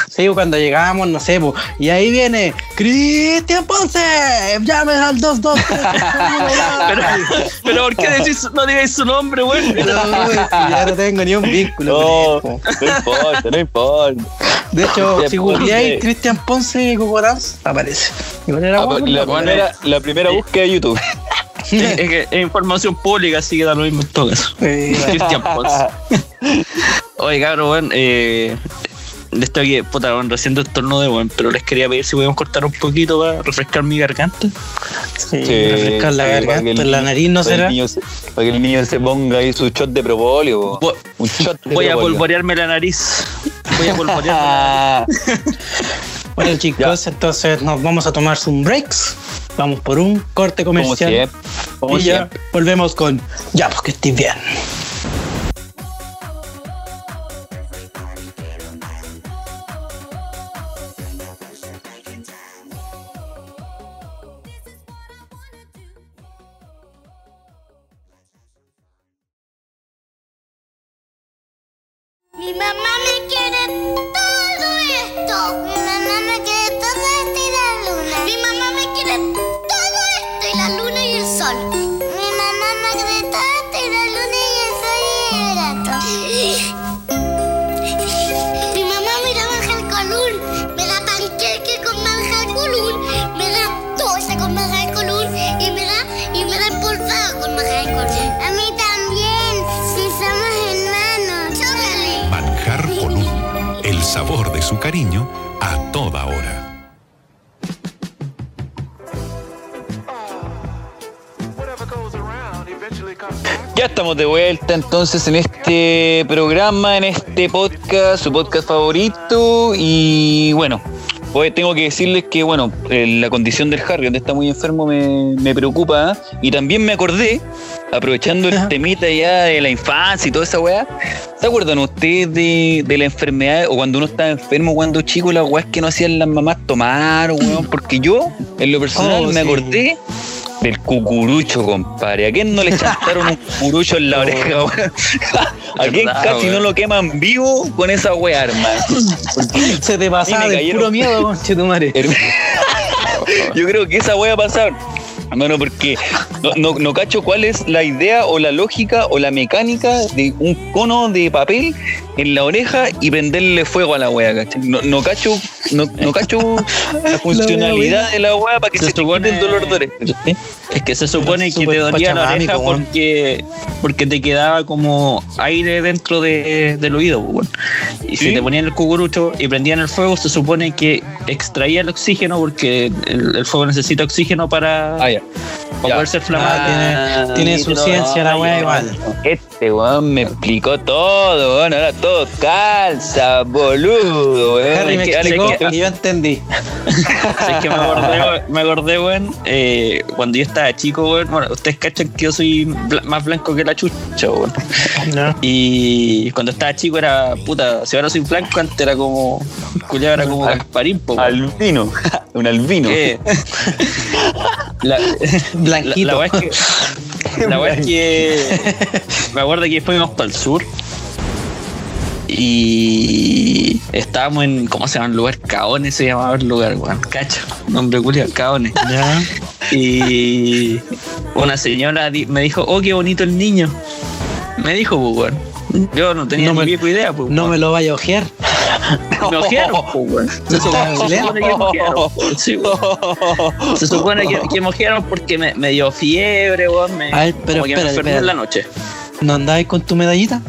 Sí, pues, cuando llegamos, no sé, pues, y ahí viene Cristian Ponce, llames al 22. Pero, pero ¿por qué decís, no digáis su nombre, weón? ya no tengo ni un vínculo. No, no importa, no importa. De hecho, si googleáis Cristian Ponce Coco Dance, aparece. Ah, guapo, la, ¿no? primera, la primera búsqueda de YouTube. Es, que es información pública, así que da lo mismo en todo caso. Cristian. Oye, cabrón, eh. De esto que, puta, weón, recién estornude, weón, pero les quería pedir si podíamos cortar un poquito para refrescar mi garganta. sí, Sí, refrescar la sí, garganta, la nariz, ¿no será? se- Para que el niño se ponga ahí su shot de propóleo. Voy, Un shot de voy a polvorearme la nariz. Voy a polvorearme la nariz. Bueno, chicos, entonces nos vamos a tomar un breaks. Vamos por un corte Como comercial. siempre. Como y ya volvemos con Ya, pues que estés bien. Entonces en este programa, en este podcast, su podcast favorito. Y bueno, hoy tengo que decirles que, bueno, eh, la condición del Harry, donde está muy enfermo, me, me preocupa. Y también me acordé, aprovechando el temita ya de la infancia y toda esa weá, ¿se acuerdan ustedes de, de la enfermedad o cuando uno estaba enfermo cuando chico, las weas que no hacían las mamás tomar, weón? Porque yo, en lo personal, Oh, me sí. acordé del cucurucho, compadre. ¿A quién no le chantaron un cucurucho en la oreja, weón? ¿A quién Verdad, casi no lo queman vivo con esa weá, hermano? Se te pasaba Sí, me de cayeron. puro miedo, conchetumare. Herm- Yo creo que esa wea pasar. Bueno, porque no, no, no cacho cuál es la idea o la lógica o la mecánica de un cono de papel en la oreja y prenderle fuego a la wea, ¿cachai? No, no cacho, no, no cacho la funcionalidad de la wea para que Se se, te supone- quite el dolor de oreja. ¿sí? Es que se supone que te dolía la oreja porque, porque te quedaba como aire dentro de- del oído, pues, weón. Y ¿Sí? si te ponían el cucurucho y prendían el fuego, se supone que extraía el oxígeno porque el, el fuego necesita oxígeno para, Ah, ya. para Ya. poder ser Ah, flamable. tiene, tiene su ciencia la weá igual. Este weón me explicó todo, weón. Ahora todo calza, boludo, weón. Harry me explicó que- y yo entendí. Es que me acordé, me acordé, weón, eh, cuando yo estaba chico, weón. Bueno, ustedes cachan que yo soy más blanco que la chucha, weón. ¿no? Y cuando estaba chico era, puta, si ahora soy blanco, antes era como, culiado era como Al- Gasparín, po. Albino, un albino. ¿Qué? La, la, Blanquito. la weá es que, la weá es que me acuerdo que después fuimos para el sur y estábamos en, ¿cómo se llama el lugar? Caones se llamaba el lugar, weón. Cacho, nombre culiado, Caones. Ya. Y una señora me dijo, oh, qué bonito el niño. Me dijo, pues, weón. Yo no tenía No ni me- idea, pues. No me lo vaya a ojear. Me ojearon, pues, weón. Se supone, se supone que me ojearon. Sí. Se supone que, que porque me, me dio fiebre, weón. Me, A ver, pero como que me espérate, enfermé en la noche. ¿No andáis con tu medallita?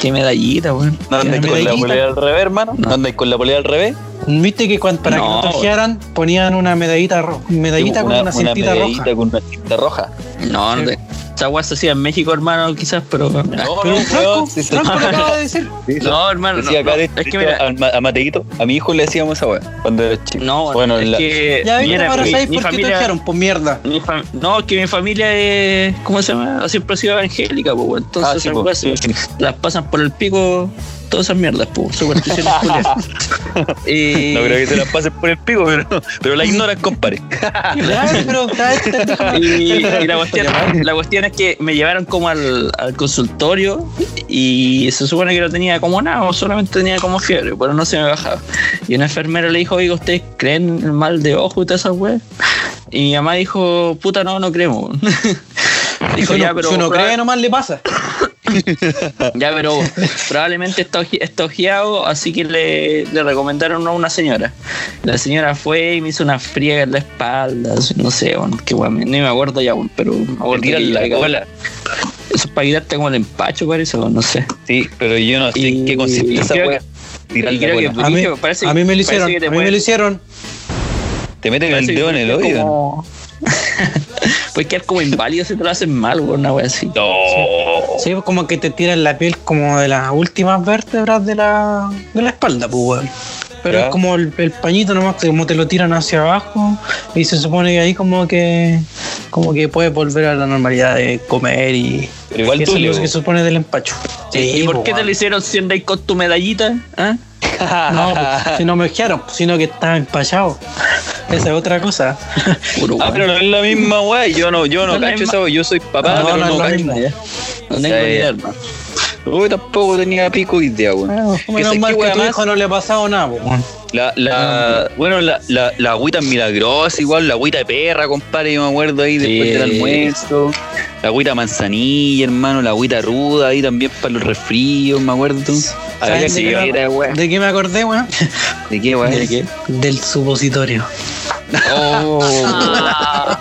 Qué medallita, weón. ¿No andáis ¿Qué con la polea al revés, hermano? ¿No andáis con la polea al revés? ¿Viste que cuando, para que no ojearan ponían una medallita, ro- medallita con una cintita medallita roja? con una cinta roja. No, no te- weá se hacía en México, hermano, quizás, pero. No, Pero no, Franco, weón, sí, sí. Franco lo acaba de decir. No, hermano, no, acá no, de- es que mira, a, Ma- a Mateito, a mi hijo le decíamos esa weá cuando era chico. no, bueno, es la- que. Ya mira, ahora mi- sabéis mi por qué te familia- ojearon, pues mierda. Mi fam- no, que mi familia es. ¿Cómo se llama? Siempre ha sido evangélica, pues, weón. Entonces, Ah, sí, esas po, weas sí. las pasan por el pico todas esas mierdas, pues. Supersticiones culiadas. y, No creo que se las pasen por el pico, pero, pero la ignoran, compadre. Pero y, y la, cuestión, la cuestión es que me llevaron como al, al consultorio y se supone que no tenía como nada, o solamente tenía como fiebre, pero no se me bajaba. Y una enfermera le dijo, oiga, ¿ustedes creen el mal de ojo y todas esas weas? Y mi mamá dijo, puta, no, no creemos. dijo, Si ya, uno, pero. si uno proba- cree, nomás le pasa. Ya, pero probablemente está, oje- está ojeado, así que le, le recomendaron a una señora. La señora fue y me hizo una friega en la espalda, no sé, bueno, qué guay, ni me acuerdo ya, bueno, pero me acuerdo que la cola. Eso es para quitarte como el empacho, parece, o no sé. Sí, pero yo no sé en qué consiste esa. A mí, Dije, parece- a mí me lo hicieron. A mí me lo hicieron. Te meten el dedo en el oído. como- Puedes quedar como inválido si te lo hacen mal, o una wea así. No. Sí, como que te tiran la piel como de las últimas vértebras de la, de la espalda, pues, weón. Pero Ya. es como el, el pañito nomás, como te lo tiran hacia abajo y se supone que ahí como que como que puedes volver a la normalidad de comer y Pero igual eso es lo que se supone del empacho. ¿Y por pues, qué te weón. lo hicieron si andáis con tu medallita? ¿Ah? No, pues, si no me ojearon, pues, sino que estaba empachado. Esa es otra cosa. Puro Ah, pero no es la misma weá. Yo no, yo no, No cacho misma- esa weá. Yo soy papá, No, pero no no, cacho. tengo ni idea, Uy, tampoco tenía pico idea, weón. Bueno, Que menos mal que weá a tu hijo no le ha pasado nada, weón. La, la, bueno, la, la, la agüita milagrosa, igual, la agüita de perra, compadre, yo me acuerdo ahí después Sí. del almuerzo. La agüita manzanilla, hermano, la agüita ruda ahí también para los resfríos, me acuerdo ¿Sabes que de, qué me, a weá. de qué me acordé, weón? ¿De qué, weá? ¿De qué? Del supositorio. Oh.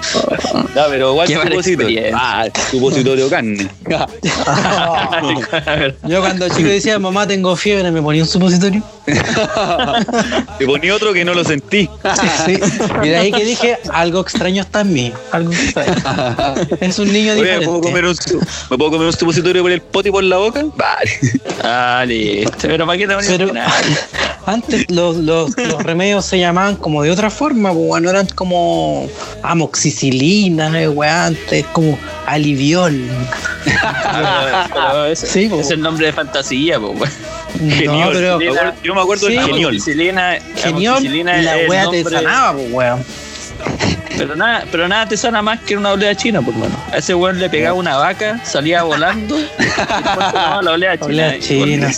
Ya, pero igual supositorio. Ah, supositorio carne. Yo cuando chico decía, mamá, tengo fiebre, me ponía un supositorio. Te ponía otro que no lo sentí. Sí. Y de ahí que dije, algo extraño está en mí. Algo extraño. Es un niño Oye, ¿me diferente. puedo, comer un, ¿me puedo comer un supositorio por el poti por la boca? Vale. Ah, listo. Pero ¿para qué te Pero antes los, los, los remedios se llamaban como de otra forma, pues, no eran como amoxicilina, eh, weá, antes como aliviol. Ese- Sí, po. es el nombre de fantasía, po, weón. No, pero Me acuerdo- yo me acuerdo Sí. del genial y la weá te sanaba, pues, weón. Pero nada, pero nada te sana más que una oleada china, por mano. A ese weón le pegaba una vaca, salía volando y después tomaba la oleada china.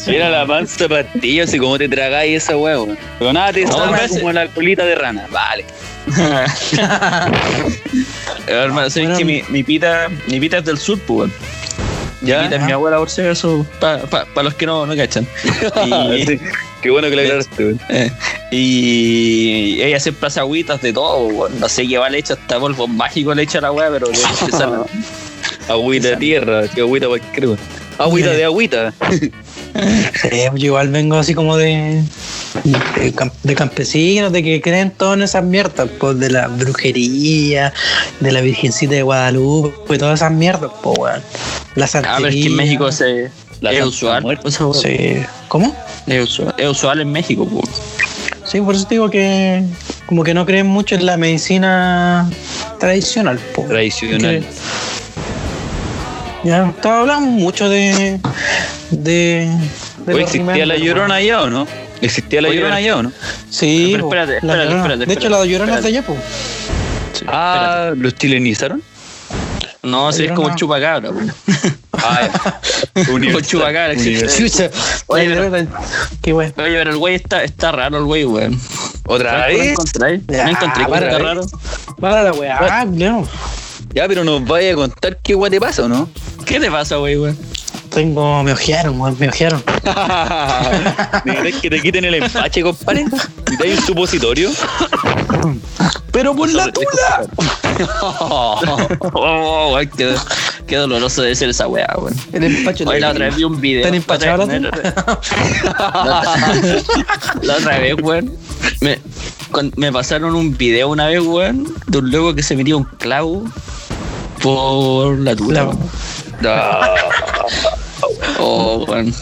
Era la panza pastilla, así como te tragáis esa huevo. Pero nada, te No, sana parece- como la colita de rana. Vale. Hermano, sabes Bueno, que mi, mi pita, mi pita es del sur, pues, weón. ¿Ya? es mi abuela, por si acaso, para los que no, no cachan. Y, Sí. Qué bueno que le aclaraste, weón. eh, y ella siempre hace agüitas de todo, weón. No sé qué va leche, hasta polvo mágico le echa a la weá, pero le le sana. Agüita de tierra, que agüita cualquier. Agüita de agüita. Sí, yo igual vengo así como de, de, cam- de campesinos, de que creen todo en esas mierdas, pues de la brujería, de la Virgencita de Guadalupe, todas esas mierdas, pues weón. La santería. Ah, pero es que en México se, La es usual. Sí. ¿Cómo? Es usual, es usual en México, pues. Sí, por eso te digo que como que no creen mucho en la medicina tradicional, pues. Tradicional. Ya estaba hablando mucho de. de. de Oye, ¿Existía la llorona allá o no? ¿Existía la llorona pero- allá o no? Sí, Pero po, espérate, espérate, Llorona. espérate, De hecho, espérate, la llorona es de allá, pues. Sí, Ah, ¿los chilenizaron? espérate. No, sí, es como el chupacabra, pues. Ah, Como el chupacabra, existe. Chucha. Oye, pero- Qué wey. Oye, pero el güey está, está raro, el güey, weón. ¿Otra ¿No vez? encontré? Ya, ¿No encontré que está raro? Para la weá, ah, no. Ya, pero nos vaya a contar qué guay te pasa o no? ¿Qué te pasa, güey, weón? Tengo. Me ojearon, weón, me ojearon. ¿Necesitas que te quiten el empache, compadre? ¿Y te hay un supositorio? Pero por la tula. Oh, weón, qué, qué doloroso debe ser esa weá, weón. El empacho Hoy la otra vez vi un video. ¿Están empachados la la otra- La otra vez, weón. Me, pasaron un video una vez, weón, de un loco que se metía un clavo por la tula. Clavo. Oh, weón.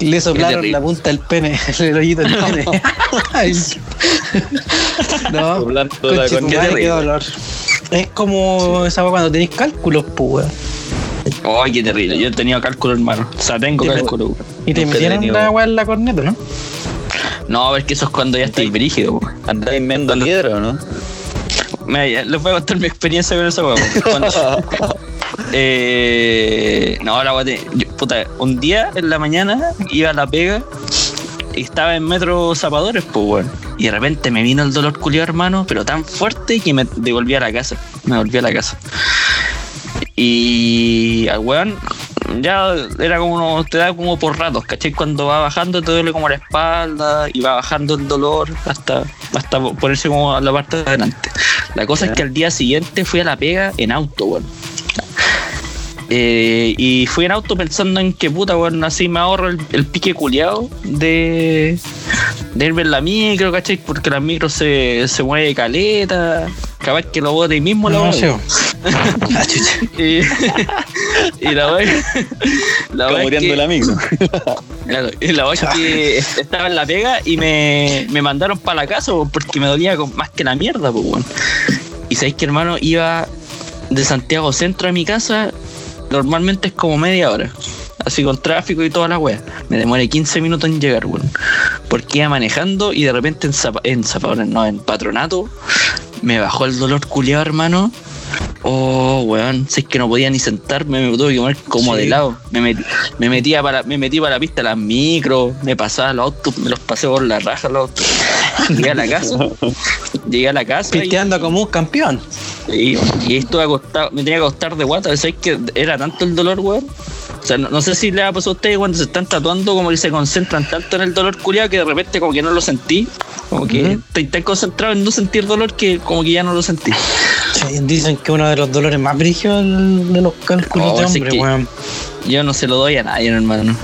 Le soplaron la punta del pene, el hoyito del pene. No, conche corneta madre, qué dolor. Es como esa weá cuando tenéis cálculos, pues, weón. Ay, qué terrible. Yo he tenido cálculo, hermano. O sea, tengo ¿Qué te- cálculo. Y te metieron tenido- la weá en la corneta, ¿no? No, es que eso es cuando ya estoy brígido, weón. ¿Andáis mendo piedra o no? Mira, les voy a contar mi experiencia con esa weá. eh, no, la weá puta, un día en la mañana iba a la pega y estaba en Metro Zapadores, pues weón. Y de repente me vino el dolor culiado, hermano, pero tan fuerte que me devolví a la casa. Me volví a la casa. Y al weón, ya era como uno, te da como por ratos, ¿cachai? Cuando va bajando te duele como la espalda y va bajando el dolor hasta, hasta ponerse como a la parte de adelante. La cosa es que al día siguiente fui a la pega en auto, weón. Eh, y fui en auto pensando en que puta, weón, así me ahorro el, el pique culiado de, de irme en la micro, ¿cachai? Porque la micro se, se mueve caleta, capaz que lo bote mismo la No. Ah, chucha. y, y la wea, la Camoteando que, el amigo. claro, y la es que estaba en la pega y me, me mandaron para la casa po, porque me dolía con- más que la mierda, pues weón. Y sabéis que hermano iba de Santiago Centro a mi casa, normalmente es como media hora. Así con tráfico y toda la wea. Me demoré 15 minutos en llegar, weón. Porque iba manejando y de repente en, zapa- en zapadores, no, en patronato, me bajó el dolor culiado, hermano. Oh, weón, si es que no podía ni sentarme, me tuve que poner como Sí. de lado. Me, metí, me, metía para, me metí para la pista las micros, me pasaba los autos, me los pasé por la raja los autos. Llegué a la casa, llegué a la casa y, Pisteando como un campeón. Y, acostado, me tenía que acostar de guata, ¿sabes que era tanto el dolor, weón? O sea, no, no sé si le ha pasado a ustedes cuando se están tatuando, como que se concentran tanto en el dolor culiado que de repente como que no lo sentí. Como que estoy tan concentrado en no sentir dolor que como que ya no lo sentí. Dicen que uno de los dolores más brígidos de los cálculos Oh, de hombre, weón. Yo no se lo doy a nadie, hermano.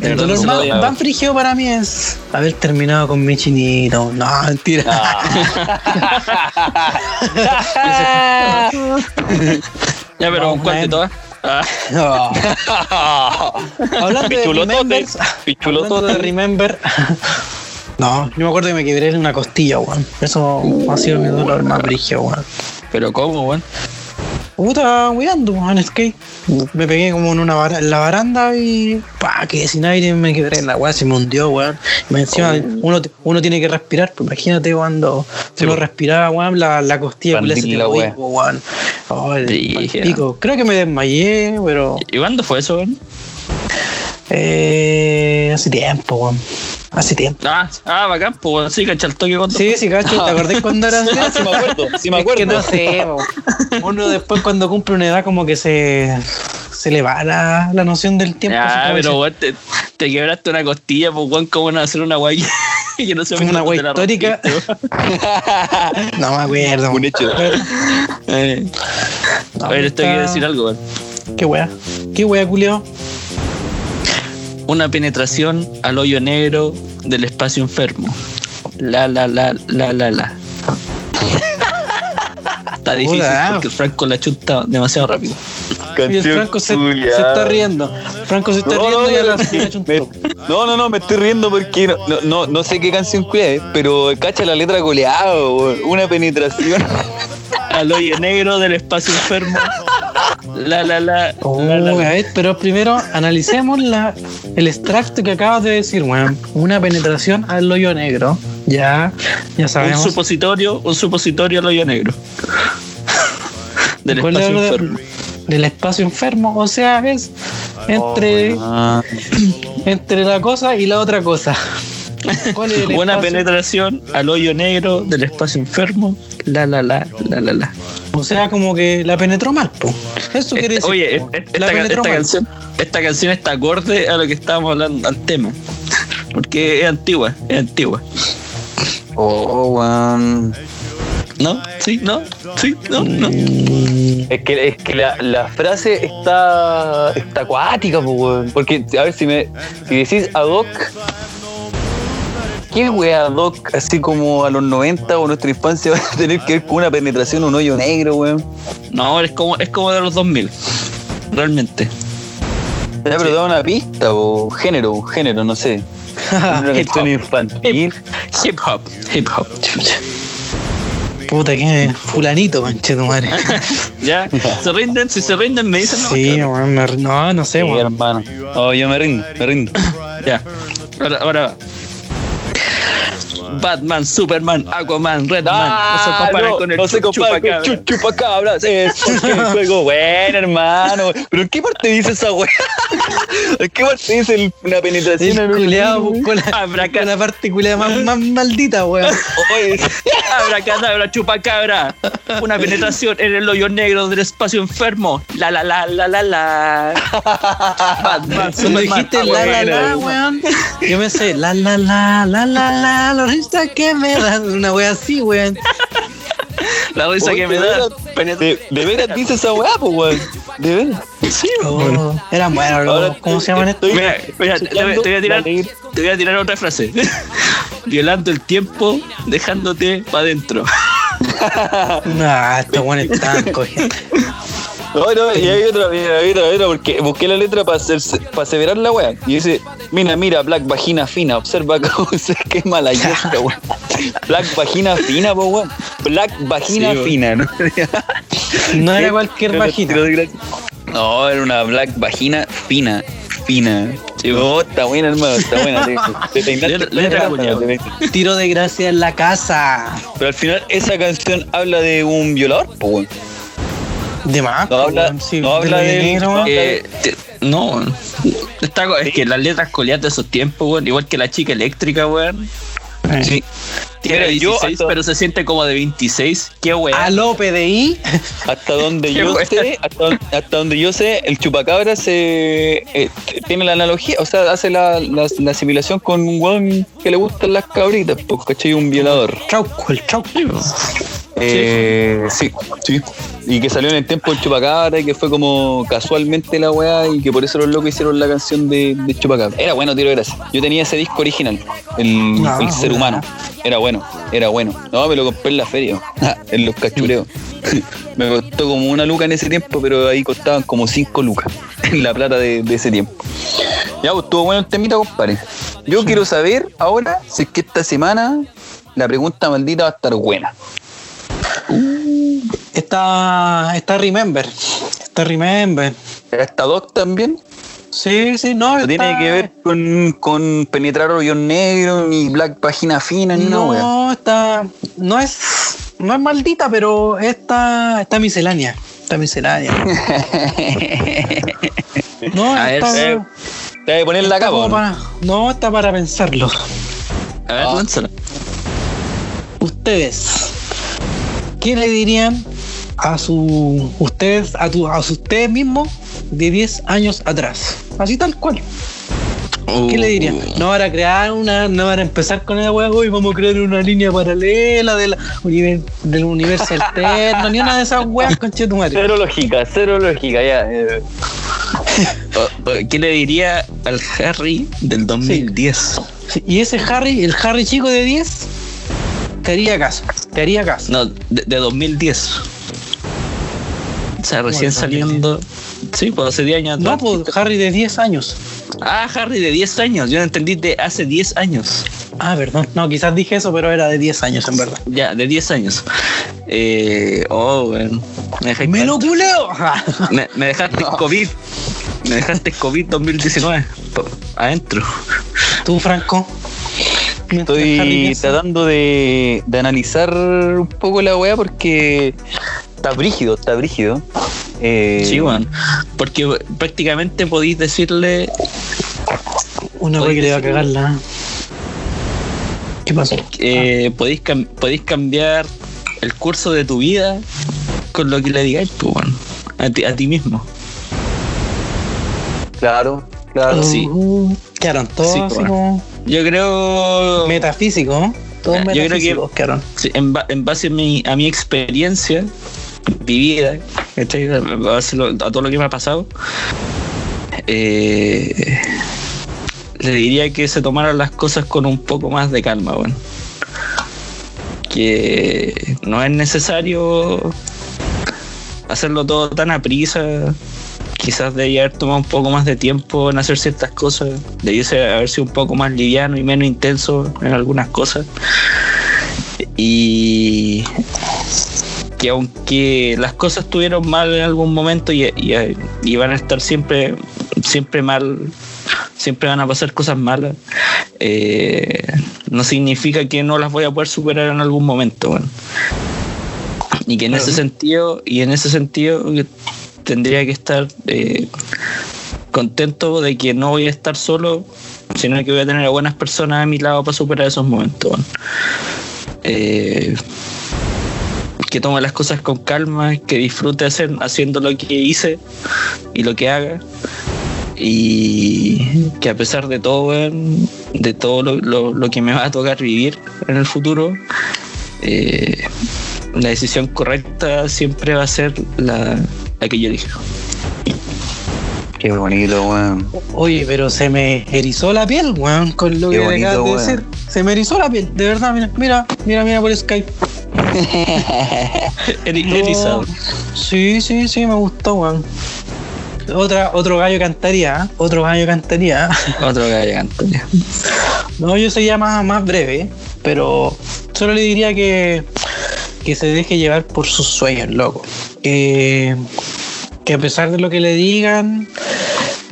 El dolor más, más brígido para mí es haber terminado con mi chinito. No, mentira. Ya, pero Vamos, ¿con cuál de man. todas? Ah, No. Hablando de hablando de Remember. No, yo me acuerdo que me quebré en una costilla, weón. Eso ha sido mi dolor más brígido, weón. pero ¿cómo, weón? Puta, weando, weón, skate. Me pegué como en una en la baranda y pa, que sin aire me quebré la weá, se me hundió, weón. Encima uno, uno tiene que respirar, pues imagínate cuando Sí, uno respiraba, weón, la, la costilla se te weón. Ay, Brígido. pico. Creo que me desmayé, pero ¿Y cuándo fue eso, weón? Eh, hace tiempo, weón. Hace tiempo. Ah, ah, bacán, pues weón. Sí, cacha el toque cuando. Sí, sí, cacho, ¿te acordás cuando era? Ah, sí me acuerdo, sí me Es que acuerdo. no sé, po. uno después cuando cumple una edad como que se, se le va la, la noción del tiempo. como pero weón, te, te quebraste una costilla, pues weón, ¿cómo no hacer una guay? que no sé una guay histórica. rompiste, No me acuerdo. Un hecho. weón. Eh, No, a ver, esto está- quiere decir algo, weón. Qué wea. Qué wea, culio. Una penetración al hoyo negro del espacio enfermo. La, la, la, la, la, la. Está difícil Puta. porque Franco la chuta demasiado rápido. Y el Franco se, se está riendo. Franco se está No, riendo no, y a no, la me- no, no, no, me estoy riendo porque no, no, no, sé qué canción cuida, eh, pero cacha la letra goleado, una penetración. Al hoyo negro del espacio enfermo. La, la, la. Oh, la, la, a la. ver, pero primero analicemos la, el extracto que acabas de decir, weón. Una penetración al hoyo negro. Ya, ya Un sabemos. supositorio, un supositorio al hoyo negro. Del ¿Cuál es espacio de- enfermo. Del espacio enfermo. O sea, es entre, Ah, entre la cosa y la otra cosa. ¿Cuál es el Buena penetración al hoyo negro del espacio enfermo. La, la, la, la, la, la. O sea, como que la penetró mal, po. Eso quiere Esta- decir. oye, esta, La canción, esta canción está acorde a lo que estábamos hablando al tema. Porque es antigua, es antigua. oh, weón. ¿No? ¿Sí? ¿No? ¿Sí? ¿No? ¿No? Es que, es que la, la frase está, está acuática, po, weón. Porque, a ver, si me si decís ad hoc, ¿qué wea ad hoc, así como a los 90 o nuestra infancia, va a tener que ver con una penetración, un hoyo negro, weón? No, es como, es como de los 2000. Realmente. Ya, pero da una pista, o género, género, no sé. Hip hop. infantil. Hip hop, hip hop. Puta, que fulanito, manche tu madre. ¿Ya? ¿Se rinden? Si se rinden, me dicen no. Sí, weón, me- no, no sé, Sí, weón. hermano. No, yo me rindo, me rindo. Ya. Ahora, ahora va. Batman, Superman, Aquaman, Redman. no se comparan con el Ah, no se compara chupacabra. con chu- chupacabras. Es porque el juego bueno, hermano. ¿Pero en qué parte dice esa weá? ¿En qué parte dice el- una penetración? El en un- culeado buscó la, Abraca- buscó la parte culeada más, más maldita, weón. Oye, Abracadabra, chupacabra. Una penetración en el hoyo negro del espacio enfermo. La la la la la la. Batman, Cuando dijiste la la la, weón, yo pensé la la la la la la, la risa que me da una wea así, weón. La risa oye, que me de da. veras- penetra- De, de veras dice esa weá, pues, weón. De veras. Sí, buenos, los- Ahora ¿cómo se llaman estos? Mira, mira, te, voy- te voy a tirar, chequeando te voy a tirar otra frase. Violando el tiempo, dejándote para adentro. Ah, estos weones están cogiendo. No, no, y hay otra, mira, hay otra, hay otra, porque busqué la letra para aseverar la weá. Y dice, mira, mira, Black Vagina Fina, observa cómo se quema la yesca, weón. Black Vagina Fina, po, weón. Black Vagina Sí. Fina, ¿no? No era cualquier vagina. No, era una Black Vagina Fina, fina. Sí, oh, está buena, hermano, está buena. Te, te te. Tiro de gracia en la casa. Pero al final esa canción habla de un violador, pues, weón. De más, No habla- weón, sí, no de habla de no. Eh, te- no, está, es que las letras coleadas de esos tiempos, weón, igual que la chica eléctrica, weón. Sí. Tiene Mira, yo 16, hasta- pero se siente como de 26. Qué weón. Aló, PDI. Hasta donde yo sé, hasta, hasta donde yo sé, el chupacabra se eh, tiene la analogía, o sea, hace la, la, la asimilación con un weón que le gustan las cabritas, pues, ¿cachai? Un violador. Chauco, el chauco. Eh, sí, sí. Y que salió en el tiempo del Chupacabra y que fue como casualmente la weá y que por eso los locos hicieron la canción de, de Chupacabra. Era bueno, tiro de gracia. Yo tenía ese disco original, el, No, el ser humano. Era bueno, era bueno. No, me lo compré en la feria, en los cachureos. me costó como una luca en ese tiempo, pero ahí costaban como cinco lucas en la plata de, de ese tiempo. Ya, pues estuvo bueno el temita, compadre. Yo quiero saber ahora si es que esta semana la pregunta maldita va a estar buena. Está, está Remember. Está Remember. ¿Esta Doc también? Sí, sí, no. No está- tiene que ver con, con penetrar hoyo negro, ni black página fina, ni una wea. No, está. No es. No es maldita, pero está. Está miscelánea. Está miscelánea. No, A ver, está, eh, Te voy a poner la capa. como ¿o no? para- no, está para pensarlo. A ver, Ah. lánzala. Ustedes, ¿qué le dirían a su ustedes a tu a ustedes mismos de 10 años atrás? Así tal cual. ¿Qué le dirían? No van a crear una, no van a empezar con esa weá, hoy vamos a crear una línea paralela de la del universo alterno, ni una de esas weas, conchetumare. Cero lógica, cero lógica, ya. eh. ¿Qué le diría al Harry del 2010? Sí, Y ese Harry, el Harry chico de 10, te haría caso, te haría caso. No, de, de 2010. O sea, recién saliendo. Sí, pues hace 10 años No, atrás. pues Harry de 10 años. Ah, Harry de 10 años. Yo no entendí de hace 10 años. Ah, perdón. No, quizás dije eso, pero era de 10 años en verdad. Ya, de 10 años. Eh, oh, bueno. Me dejaste, ¡Me lo culeo! me, me dejaste COVID. Me dejaste COVID 2019. po- Adentro. Tú, Franco. Estoy tratando de, de analizar un poco la weá porque está brígido, está brígido. Eh, Sí, bueno. Porque prácticamente podéis decirle Una wea que le va a sí. cagar la. ¿Qué pasó? eh, podéis, cam- podéis cambiar el curso de tu vida con lo que le digáis, pues, bueno, a ti, a ti mismo. Claro, claro. Ah, sí. uh, quedaron todos Sí, así bueno. como Yo creo. metafísicos, ¿no? Todos Yo creo que- metafísicos quedaron. sí, en, ba- en base a mi, a mi experiencia vivida, ¿cachai? A todo lo que me ha pasado, eh, le diría que se tomaran las cosas con un poco más de calma, bueno. Que no es necesario hacerlo todo tan a prisa. Quizás debía haber tomado un poco más de tiempo en hacer ciertas cosas. Debiese haber sido un poco más liviano y menos intenso en algunas cosas. Y que aunque las cosas estuvieron mal en algún momento y, y- y van a estar siempre, siempre mal, siempre van a pasar cosas malas, eh, no significa que no las voy a poder superar en algún momento. bueno. Y que en ese sentido, y en ese sentido tendría que estar eh, contento de que no voy a estar solo, sino que voy a tener a buenas personas a mi lado para superar esos momentos. bueno. Eh, que tome las cosas con calma, que disfrute hacer, haciendo lo que hice y lo que haga. Y que a pesar de todo, weón, de todo lo, lo- lo que me va a tocar vivir en el futuro, eh, la decisión correcta siempre va a ser la, la que yo dije. Qué bonito, weón. Oye, pero se me erizó la piel, weón, con lo Qué que bonito, acabas de decir. Se me erizó la piel, de verdad, mira, mira, mira, mira por Skype. Erizado. Sí, sí, sí, me gustó, weón. Otra, otro gallo cantaría, ¿eh? otro gallo cantaría. Otro gallo Antonio. No, yo sería más, más breve, pero solo le diría que, que se deje llevar por sus sueños, loco. Que, que a pesar de lo que le digan,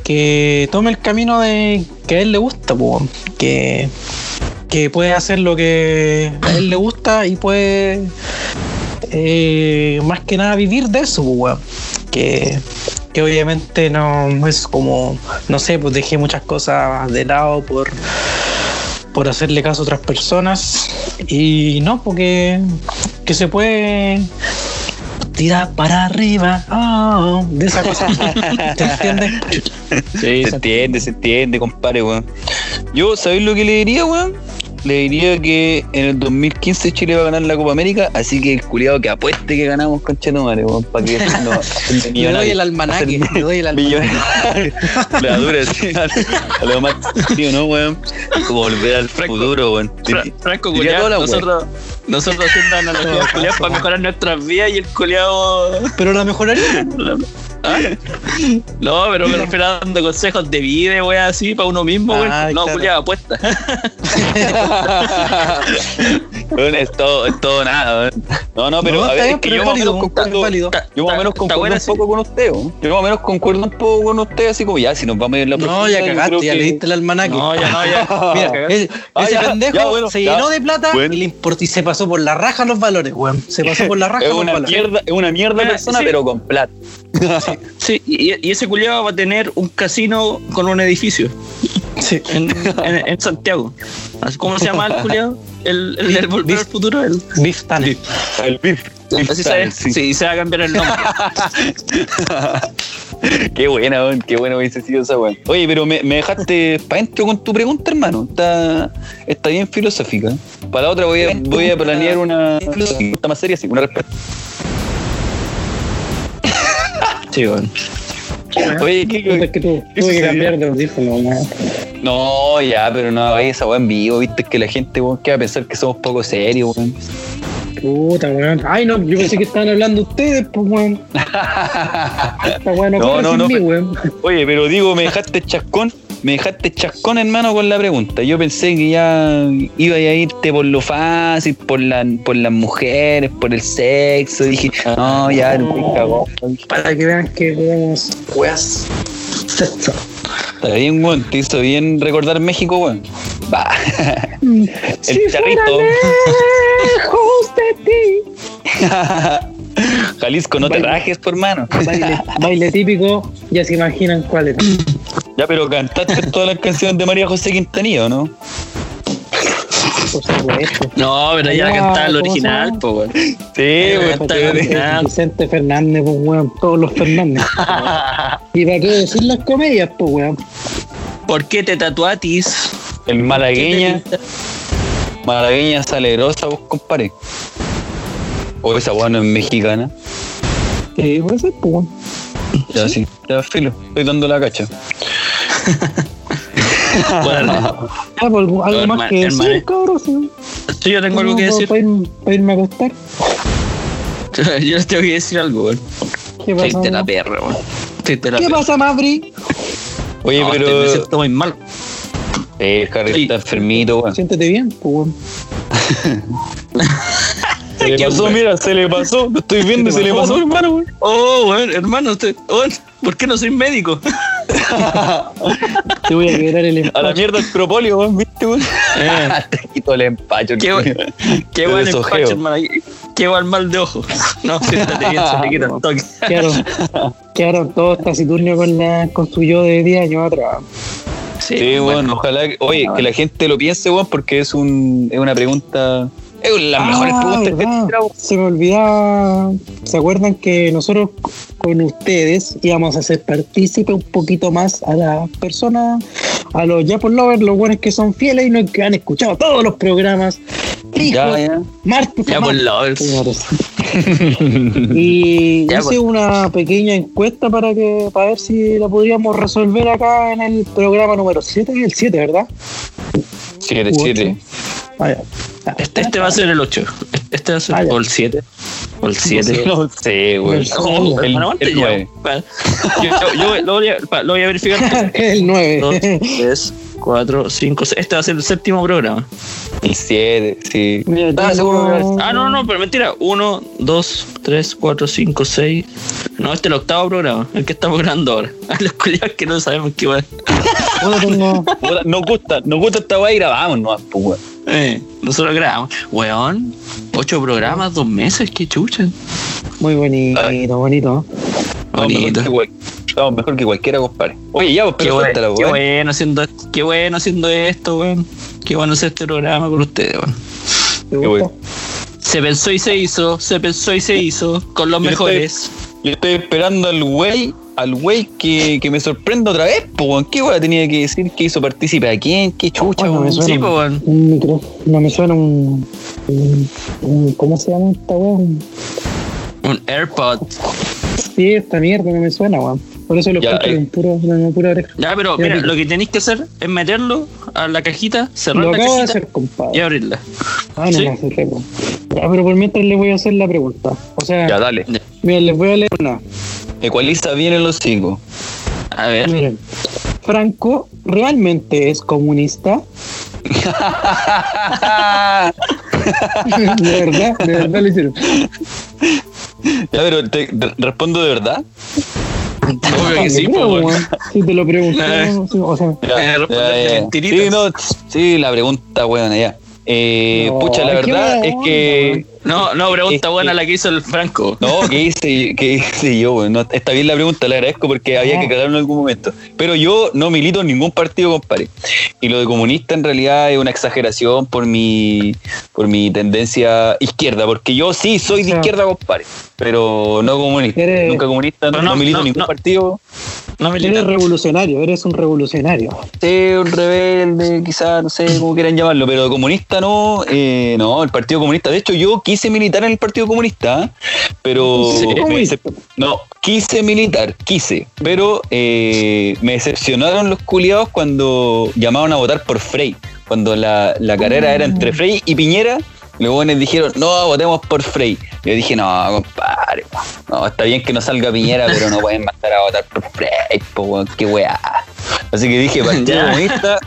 que tome el camino de que a él le gusta, po, que, que puede hacer lo que a él le gusta y puede eh, más que nada vivir de eso, po, weón. que, que obviamente no es como, no sé, pues dejé muchas cosas de lado por, por hacerle caso a otras personas y no, porque que se puede tirar para arriba, oh, de esa cosa, ¿te entiendes? Sí, Se entiende, se entiende, compadre, weón. Yo, ¿sabéis lo que le diría, weón? Le diría que en el 2015 Chile va a ganar la Copa América, así que el culiado que apueste que ganamos con Chetumare, weón, para que no, Le doy el almanaque, le doy el almanaque. La dura, sí, a, a lo más tío, ¿no, weón? Como volver al Franco. futuro, weón. Fra- Franco culiado, nosotros, nosotros haciendo analogías culiadas para mejorar nuestras vidas y el culiado. Pero la mejoraría. ¿Ah? No, pero me refiero a dando consejos de vida, wea, así para uno mismo, weón. Ah, No, claro. culiado, apuesta. Weón, es todo, es todo nada, weón. No, no, pero No, a está ver, bien, es que yo más o menos concuerdo. válido. Yo más o menos concuerdo un poco con usted. Yo más o menos concuerdo un poco con usted, así como ya, si nos vamos a ir la No, ya cagaste, ya que- le diste el almanaque. No, ya no, ya. Mira, cagaste. ese, Ah, pendejo ya, bueno, se ya. llenó de plata Bueno. y, le importó, y se pasó por la raja los valores, weón. Se pasó por la raja Es los una valores. mierda, es una mierda Mira, persona, sí. pero con plata. Sí, y, y ese culiado va a tener un casino con un edificio Sí. en, en, en Santiago. ¿Cómo se llama el culiado? El, el, del volver al futuro. El, Tanner. El así sí. sí, se va a cambiar el nombre. Qué buena, weón, qué bueno hubiese sido esa weón. Oye, pero me, me dejaste para adentro con tu pregunta, hermano. Está, está bien filosófica. Para la otra voy a, voy a planear una pregunta más seria, sí, una respuesta. Sí, bueno. Oye, ¿qué, es que ¿Qué tuve que cambiar de audífono, weón. No, ya, pero no esa weá en vivo, viste que la gente, weón, que va a pensar que somos poco serios, weón. Puta, weón. Ay, no, yo pensé que estaban hablando ustedes, pues, weón. Esta weón no, No, no, mí, weón. Oye, pero digo, me dejaste chascón, me dejaste chascón, hermano, con la pregunta. Yo pensé que ya iba a irte por lo fácil, por, la, por las mujeres, por el sexo. Dije, no, ya, no cagó. Para que vean que podemos. Weas. Sexo. Está bien, weón, te hizo bien recordar México, weón. Va. Si El charrito. fuera lejos de ti. Jalisco, no te rajes, por mano. Baile, baile típico, ya se imaginan cuál es. Ya, pero cantaste todas las canciones de María José Quintanilla, ¿o no? Por supuesto. No, pero ya Ya, cantaba el ¿cómo se original, pues, weón. Sí, weón. Vicente Fernández, pues, weón. Todos los Fernández. ¿Y para qué decir las comedias, pues, weón? ¿Por qué te tatuatis? El malagueña. Malagueña salerosa, vos compadre. O esa weá no es mexicana. Sí, puede ser, pues. Ya sí, ya filo. Estoy dando la cacha. Bueno, Ah, pues, algo más que decir, cabrón. sí. sí, yo tengo algo que decir. Para, irme, para irme a acostar. Yo les tengo que decir algo, weón. ¿Qué pasa? La perra, weón. ¿Qué pasa, Mavri? Oye, No, pero. Me siento muy mal. Eh, el Harry Sí. está enfermito, weón. Siéntete bien, pues, weón. Se le Qué pasó, mira, se le pasó. Lo estoy viendo y se le pasó, hermano, weón. Oh, weón, hermano, usted, weón, ¿por qué no soy médico? Te voy a quebrar el A la empacho. mierda el propóleo, weón, ¿viste, weón? Eh, Te quito el empacho. qué weón, qué Te weón el desojeo. pacho, hermano. Qué weón mal de ojo. No, siéntate bien, se te quita el toque. Quedaron, quedaron todos taciturnios con, la, con su yo de 10 años atrás. Sí, bueno, ojalá que, oye, que la gente lo piense, weón, porque es un es una pregunta, es una de las mejores Ah, preguntas que verdad. Se me olvidaba. ¿Se acuerdan que nosotros con ustedes íbamos a hacer partícipe un poquito más a las personas, a los Japon Lovers, los buenos que son fieles y que han escuchado todos los programas? Fijos, Ya, ya. martes Ya por por señores. Y Ya, hice pues. una pequeña encuesta para que para ver si la podríamos resolver acá en el programa número 7, el 7, ¿verdad? Siete, U siete. ocho. Ah, ya. Ah, Este, este va a ser el 8. Este va a ser Ah, o el 7. O el 7. No sé, weón. Oh, El, ¿cuánto el nueve. Pa- Yo, yo- yo lo, voy a, lo voy a verificar. el 9. 2, 3, 4, 5, 6. Este va a ser el séptimo programa. El siete, sí. Mira, Ah, seguro Ah, no, no, pero mentira. 1, 2, 3, 4, 5, 6. No, este es el octavo programa. El que estamos grabando ahora. Los culiados que no sabemos qué va. Tengo- Puta, Nos gusta, nos gusta esta weá y grabamos nomás, pues, weón. Eh, nosotros grabamos. Weón, 8 programas, 2 meses. Qué chucha. Muy bonito, bonito. Estamos mejor Bonito. Estamos mejor que cualquiera, compadre. Oye, ya, pues, Qué, bueno, qué weón. bueno haciendo esto, qué bueno haciendo esto, weón. Qué bueno hacer este programa con ustedes, weón. ¿Te Qué bueno. Se pensó y se hizo, se pensó y se hizo, con los Yo mejores. Yo estoy esperando al güey al güey que, que me sorprende otra vez, po, weón. ¿Qué weón tenía que decir que hizo partícipe a quién? ¿Qué chucha, weón? Sí, pues, weón. un micro. No me suena un. un- un- ¿Cómo se llama esta weá? Un- Un AirPod. Sí, esta mierda no me suena, weón. Por eso lo Ya, escucho eh. en puro, en pura oreja. Ya, pero Ya, mira, lo que tenéis que hacer es meterlo a la cajita, cerrar Lo la acabo de cajita hacer, compadre. y abrirla. Ah, no, ¿Sí? no, cerré, weón. Ya, pero por mientras les voy a hacer la pregunta. O sea, Ya, dale. miren, les voy a leer una. Ecualiza bien el hocico. A ver. Miren, Franco realmente es comunista. de verdad, de verdad lo hicieron. Ya, pero te, te- respondo de verdad. Obvio que sí, weón. Si te lo pregunté, sí, o sea, Ya, ya, ya. Sí, no, sí, la pregunta, weón, ya. Eh, No, pucha, la verdad es onda, que. No, no, pregunta buena la que hizo el Franco. No, ¿qué hice, qué hice yo? weón? No, está bien la pregunta, le agradezco porque había que aclararlo en algún momento. Pero yo no milito en ningún partido, compadre. Y lo de comunista en realidad es una exageración por mi, por mi tendencia izquierda, porque yo sí soy de izquierda, compadre, pero no comunista. Nunca comunista, no, Pero no, no milito no, en ningún no. partido. No me eres revolucionario, eres un revolucionario. Sí, un rebelde, quizás, no sé cómo quieran llamarlo, pero comunista no, eh, no, el Partido Comunista. De hecho, yo quise militar en el Partido Comunista, ¿eh? pero Sí. me decep- no, quise militar, quise, pero eh, me decepcionaron los culiados cuando llamaron a votar por Frey, cuando la, la carrera era entre Frey y Piñera. Los buenos dijeron, no, votemos por Frey. Yo dije, no, compadre, no, está bien que no salga Piñera, pero no pueden mandar a votar por Frey, po, qué weá. Así que dije, Partido. Comunista,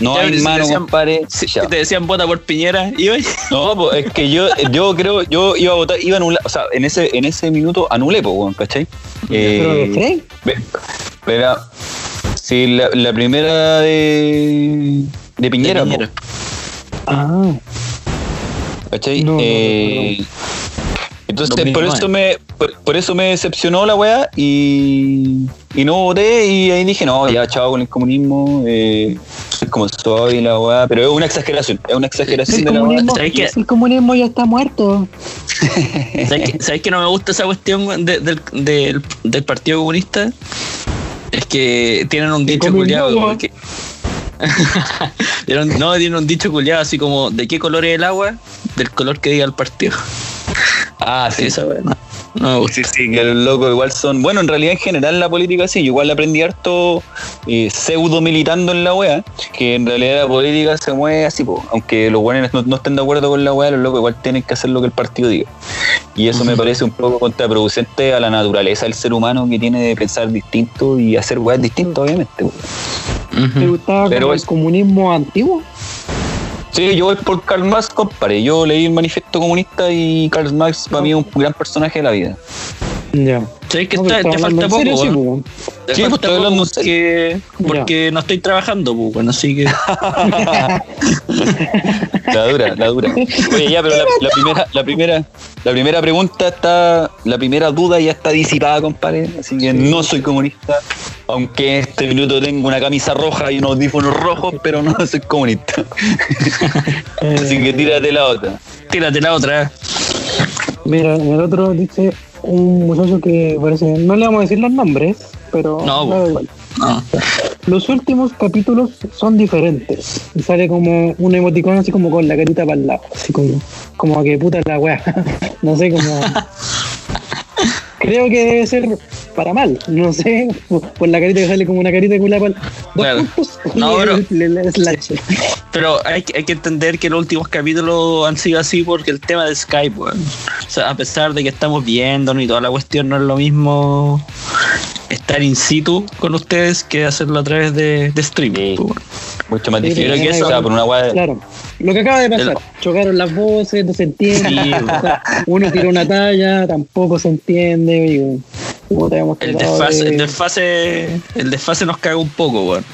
no Ya, hay mano, decían- compadre. Si te decían vota por Piñera, hoy. No, pues es que yo, yo creo, yo iba a votar, iba a anular, o sea, en ese, en ese minuto anulé, pues, weón, ¿cachai? Eh, Pero, sí, la, la primera de, de Piñera, De Piñera. po, ah, ¿cachai? No, no, Eh, entonces, por 2009. eso, me, por, por eso me decepcionó la weá y, y no voté y ahí dije, no, ya chao con el comunismo, eh, soy como soy la weá, pero es una exageración, es una exageración el de la weá. comunismo, ¿sabes qué? el comunismo ya está muerto. ¿Sabes que, ¿Sabes que no me gusta esa cuestión de- del, del, del Partido Comunista? Es que tienen un dicho culiado. que- no, tienen un dicho culiado así como: ¿de qué color es el agua? Del color que diga el partido. Ah, sí, Esa weá, no, no me gusta. Sí, sí, que los locos igual son. Bueno, en realidad en general la política sí, yo igual aprendí harto eh, pseudo militando en la wea, que en realidad la política se mueve así, po. aunque los buenos no, no estén de acuerdo con la wea, los locos igual tienen que hacer lo que el partido diga. Y eso me parece un poco contraproducente a la naturaleza del ser humano que tiene de pensar distinto y hacer weas distintas, obviamente. po. ¿Te gustaba Pero como el es- comunismo antiguo? Sí, yo voy por Karl Marx, compadre. Yo leí el manifiesto comunista y Karl Marx para mí es un gran personaje de la vida. Ya. ¿Sabes que No, está- te falta poco? serio, sí, weón? weón. Te Sí, pues, falta poco porque, porque no estoy trabajando, pues, bueno, así que. La dura, la dura. Oye, ya, pero la, la primera, la primera, la primera pregunta está, la primera duda ya está disipada, compadre. Así que no soy comunista. Aunque en este minuto tengo una camisa roja y unos audífonos rojos, pero no soy comunista. Así que tírate la otra. Tírate la otra. Mira, en el otro dice un muchacho que parece. No le vamos a decir los nombres, pero. No, igual. No. Los últimos capítulos son diferentes. Y sale como un emoticón así como con la carita para el lado. Así como, como que puta la weá. no sé cómo. Creo que debe ser para mal. No sé. Por la carita que sale como una carita con la pal. Dos Claro. No, pero- el- el- el slash. Pero hay, que- hay que entender que los últimos capítulos han sido así porque el tema de Skype. O sea, a pesar de que estamos viéndonos y toda la cuestión, no es lo mismo estar in situ con ustedes que hacerlo a través de, de streaming. Sí. pues. Mucho más Sí, difícil. creo que o eso- sea, por una de- Claro. Lo que acaba de pasar. El- Chocaron las voces, no se entiende. Sí, Uno tiró una talla, tampoco se entiende. Digo, El desfase, de- el desfase, el desfase nos caga un poco, weón.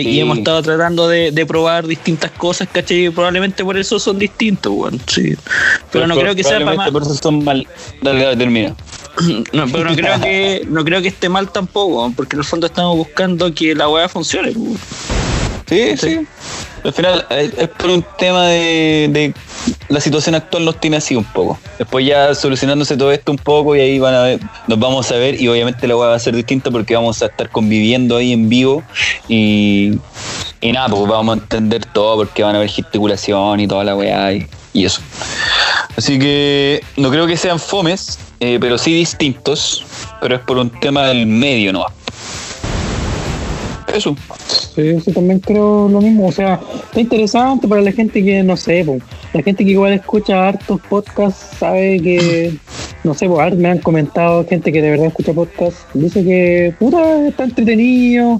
Y hemos estado tratando de, de probar distintas cosas, ¿cachai? Y probablemente por eso son distintos, weón. Sí. Pero no creo que sea para mal. Por eso son mal. Dale, dale, termina. No, pero no creo que no creo que esté mal tampoco, weón, porque en el fondo estamos buscando que la weá funcione. weón. Sí, sí. Al final es, es por un tema de, de la situación actual nos tiene así un poco. Después ya solucionándose todo esto un poco y ahí van a ver, nos vamos a ver y obviamente la va a ser distinta porque vamos a estar conviviendo ahí en vivo y, y nada, pues vamos a entender todo porque van a haber gesticulación y toda la weá y, y eso. Así que no creo que sean fomes, eh, pero sí distintos, pero es por un tema del medio, ¿no? Eso. Sí, sí, también creo lo mismo. O sea, está interesante para la gente que, no sé, po, la gente que igual escucha hartos podcasts sabe que, no sé, pues, me han comentado gente que de verdad escucha podcasts, dice que, puta, está entretenido,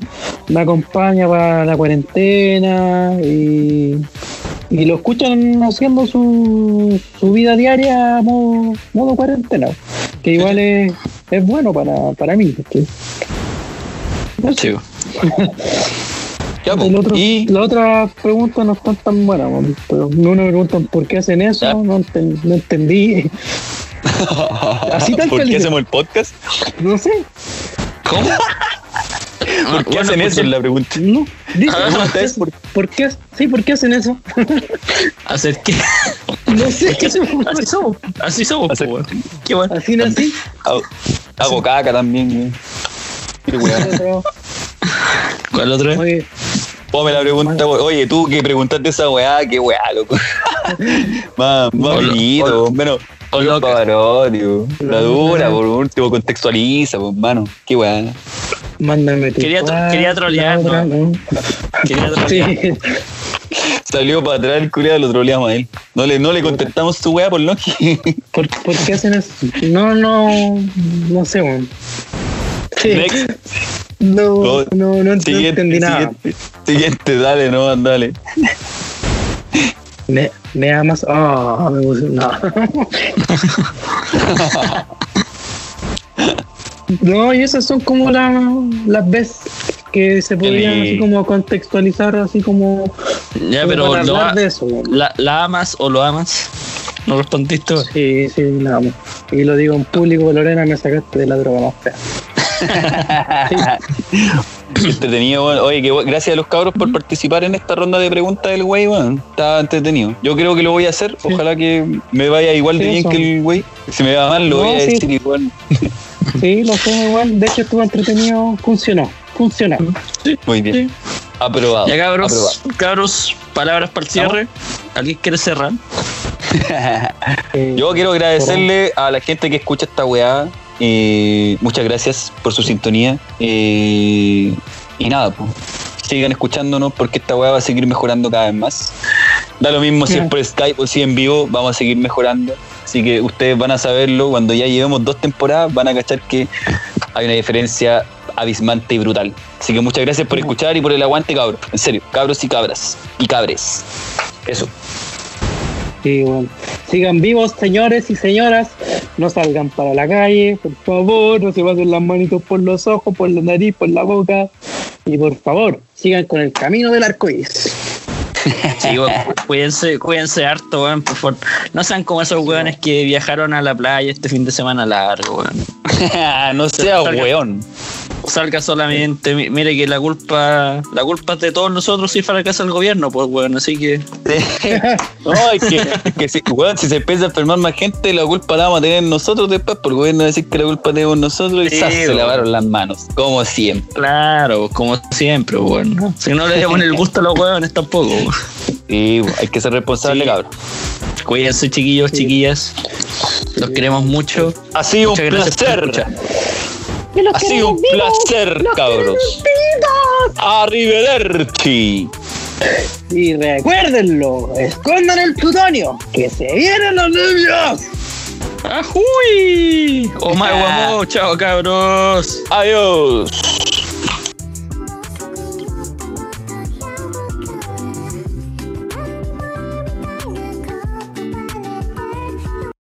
me acompaña para la cuarentena y, y lo escuchan haciendo su, su vida diaria a modo, modo cuarentena, que igual es, es bueno para, para mí. porque- Sí. Ya, El pues, otro- y La otra pregunta no están tan buenas, pero uno me preguntan por qué hacen eso, no, enten- no entendí. Así tal ¿por qué hacemos el podcast? No sé, ¿Cómo? ¿Por qué Bueno, hacen pues, eso? Es la pregunta. no. Dice, Ah, ¿por, qué, por, por qué? Sí, ¿por qué hacen eso? ¿Hacer qué? No sé. Así somos. Así somos, Hacer- po, weón. Qué bueno. Así no así. Hago, hago caca también, güey. Qué weá. ¿Cuál otro? Oye, la pregunta. Oye, tú que preguntaste esa weá, qué weá, loco. más, más bonito, menos. Pavarotti, La dura, por último, contextualiza, pues, mano. Qué weá. mándame tu Quería tro- cuadro, quería trolear, ¿no? Quería trolear. Sí. Salió para atrás el culiado, lo troleamos a él. No le, no le contestamos su weá por Loki. ¿Por, por qué hacen eso? No, no, no sé, weón. Next. No, Oh, no, no, Siguiente, entendí nada. siguiente, siguiente, dale, no, dale. Me, me amas. Ah, me gusta. No. no, y esas son como la- las veces que se podrían Eli. así como contextualizar, así como. Ya, pero lo a- de eso. weón. la, ¿la amas o lo amas? No respondiste. Sí, sí, la amo. Y lo digo en público, Lorena, me sacaste de la droga más fea. Entretenido. Oye, que, gracias a los cabros por participar en esta ronda de preguntas del güey, weón. Está entretenido. Yo creo que lo voy a hacer. Ojalá que me vaya igual de bien eso. que el güey. Si me va mal, lo No, voy a sí. decir igual. Sí, lo sé igual. De hecho, estuvo entretenido. Funcionó. Funcionó. Muy bien. Aprobado. Ya, cabros, aprobado. cabros, palabras para el cierre. ¿Alguien quiere cerrar? Yo quiero agradecerle a la gente que escucha esta weá. Eh, muchas gracias por su sintonía. eh, y nada, pues. Sigan escuchándonos porque esta weá va a seguir mejorando cada vez más. Da lo mismo si es por Skype o si en vivo, vamos a seguir mejorando. Así que ustedes van a saberlo cuando ya llevemos dos temporadas, van a cachar que hay una diferencia abismante y brutal. Así que muchas gracias por escuchar y por el aguante, cabros. En serio, cabros y cabras. Y cabres. Eso. Bueno. Sigan vivos, señores y señoras. No salgan para la calle, por favor. No se pasen las manitos por los ojos, por la nariz, por la boca. Y por favor, sigan con el camino del arco iris. Sí, weón, cuídense, cuídense harto, weón, por favor. No sean como esos weones que viajaron a la playa este fin de semana largo, weón. no sea Salga- weón. Salga solamente, mi- mire que la culpa, la culpa es de todos nosotros si fracasa el gobierno, pues weón, así que No, es que, es que si, weón, si se empieza a enfermar más gente, la culpa la vamos a tener nosotros después, porque el gobierno va a decir que la culpa tenemos nosotros y Sí, ¡zas! se lavaron las manos, como siempre. claro, como siempre, weón. Si no le damos el gusto a los weones tampoco. weón. Y hay que ser responsable, Sí. cabrón. Cuídense, chiquillos, chiquillas. Los queremos mucho. Ha sido un Muchas placer. Ha sido un placer, cabros. Arrivederci. Y recuérdenlo, escondan el plutonio, que se vienen los nervios. ¡Ajuy! ¡Oh, my guamo! ¡Chao, cabros! Adiós.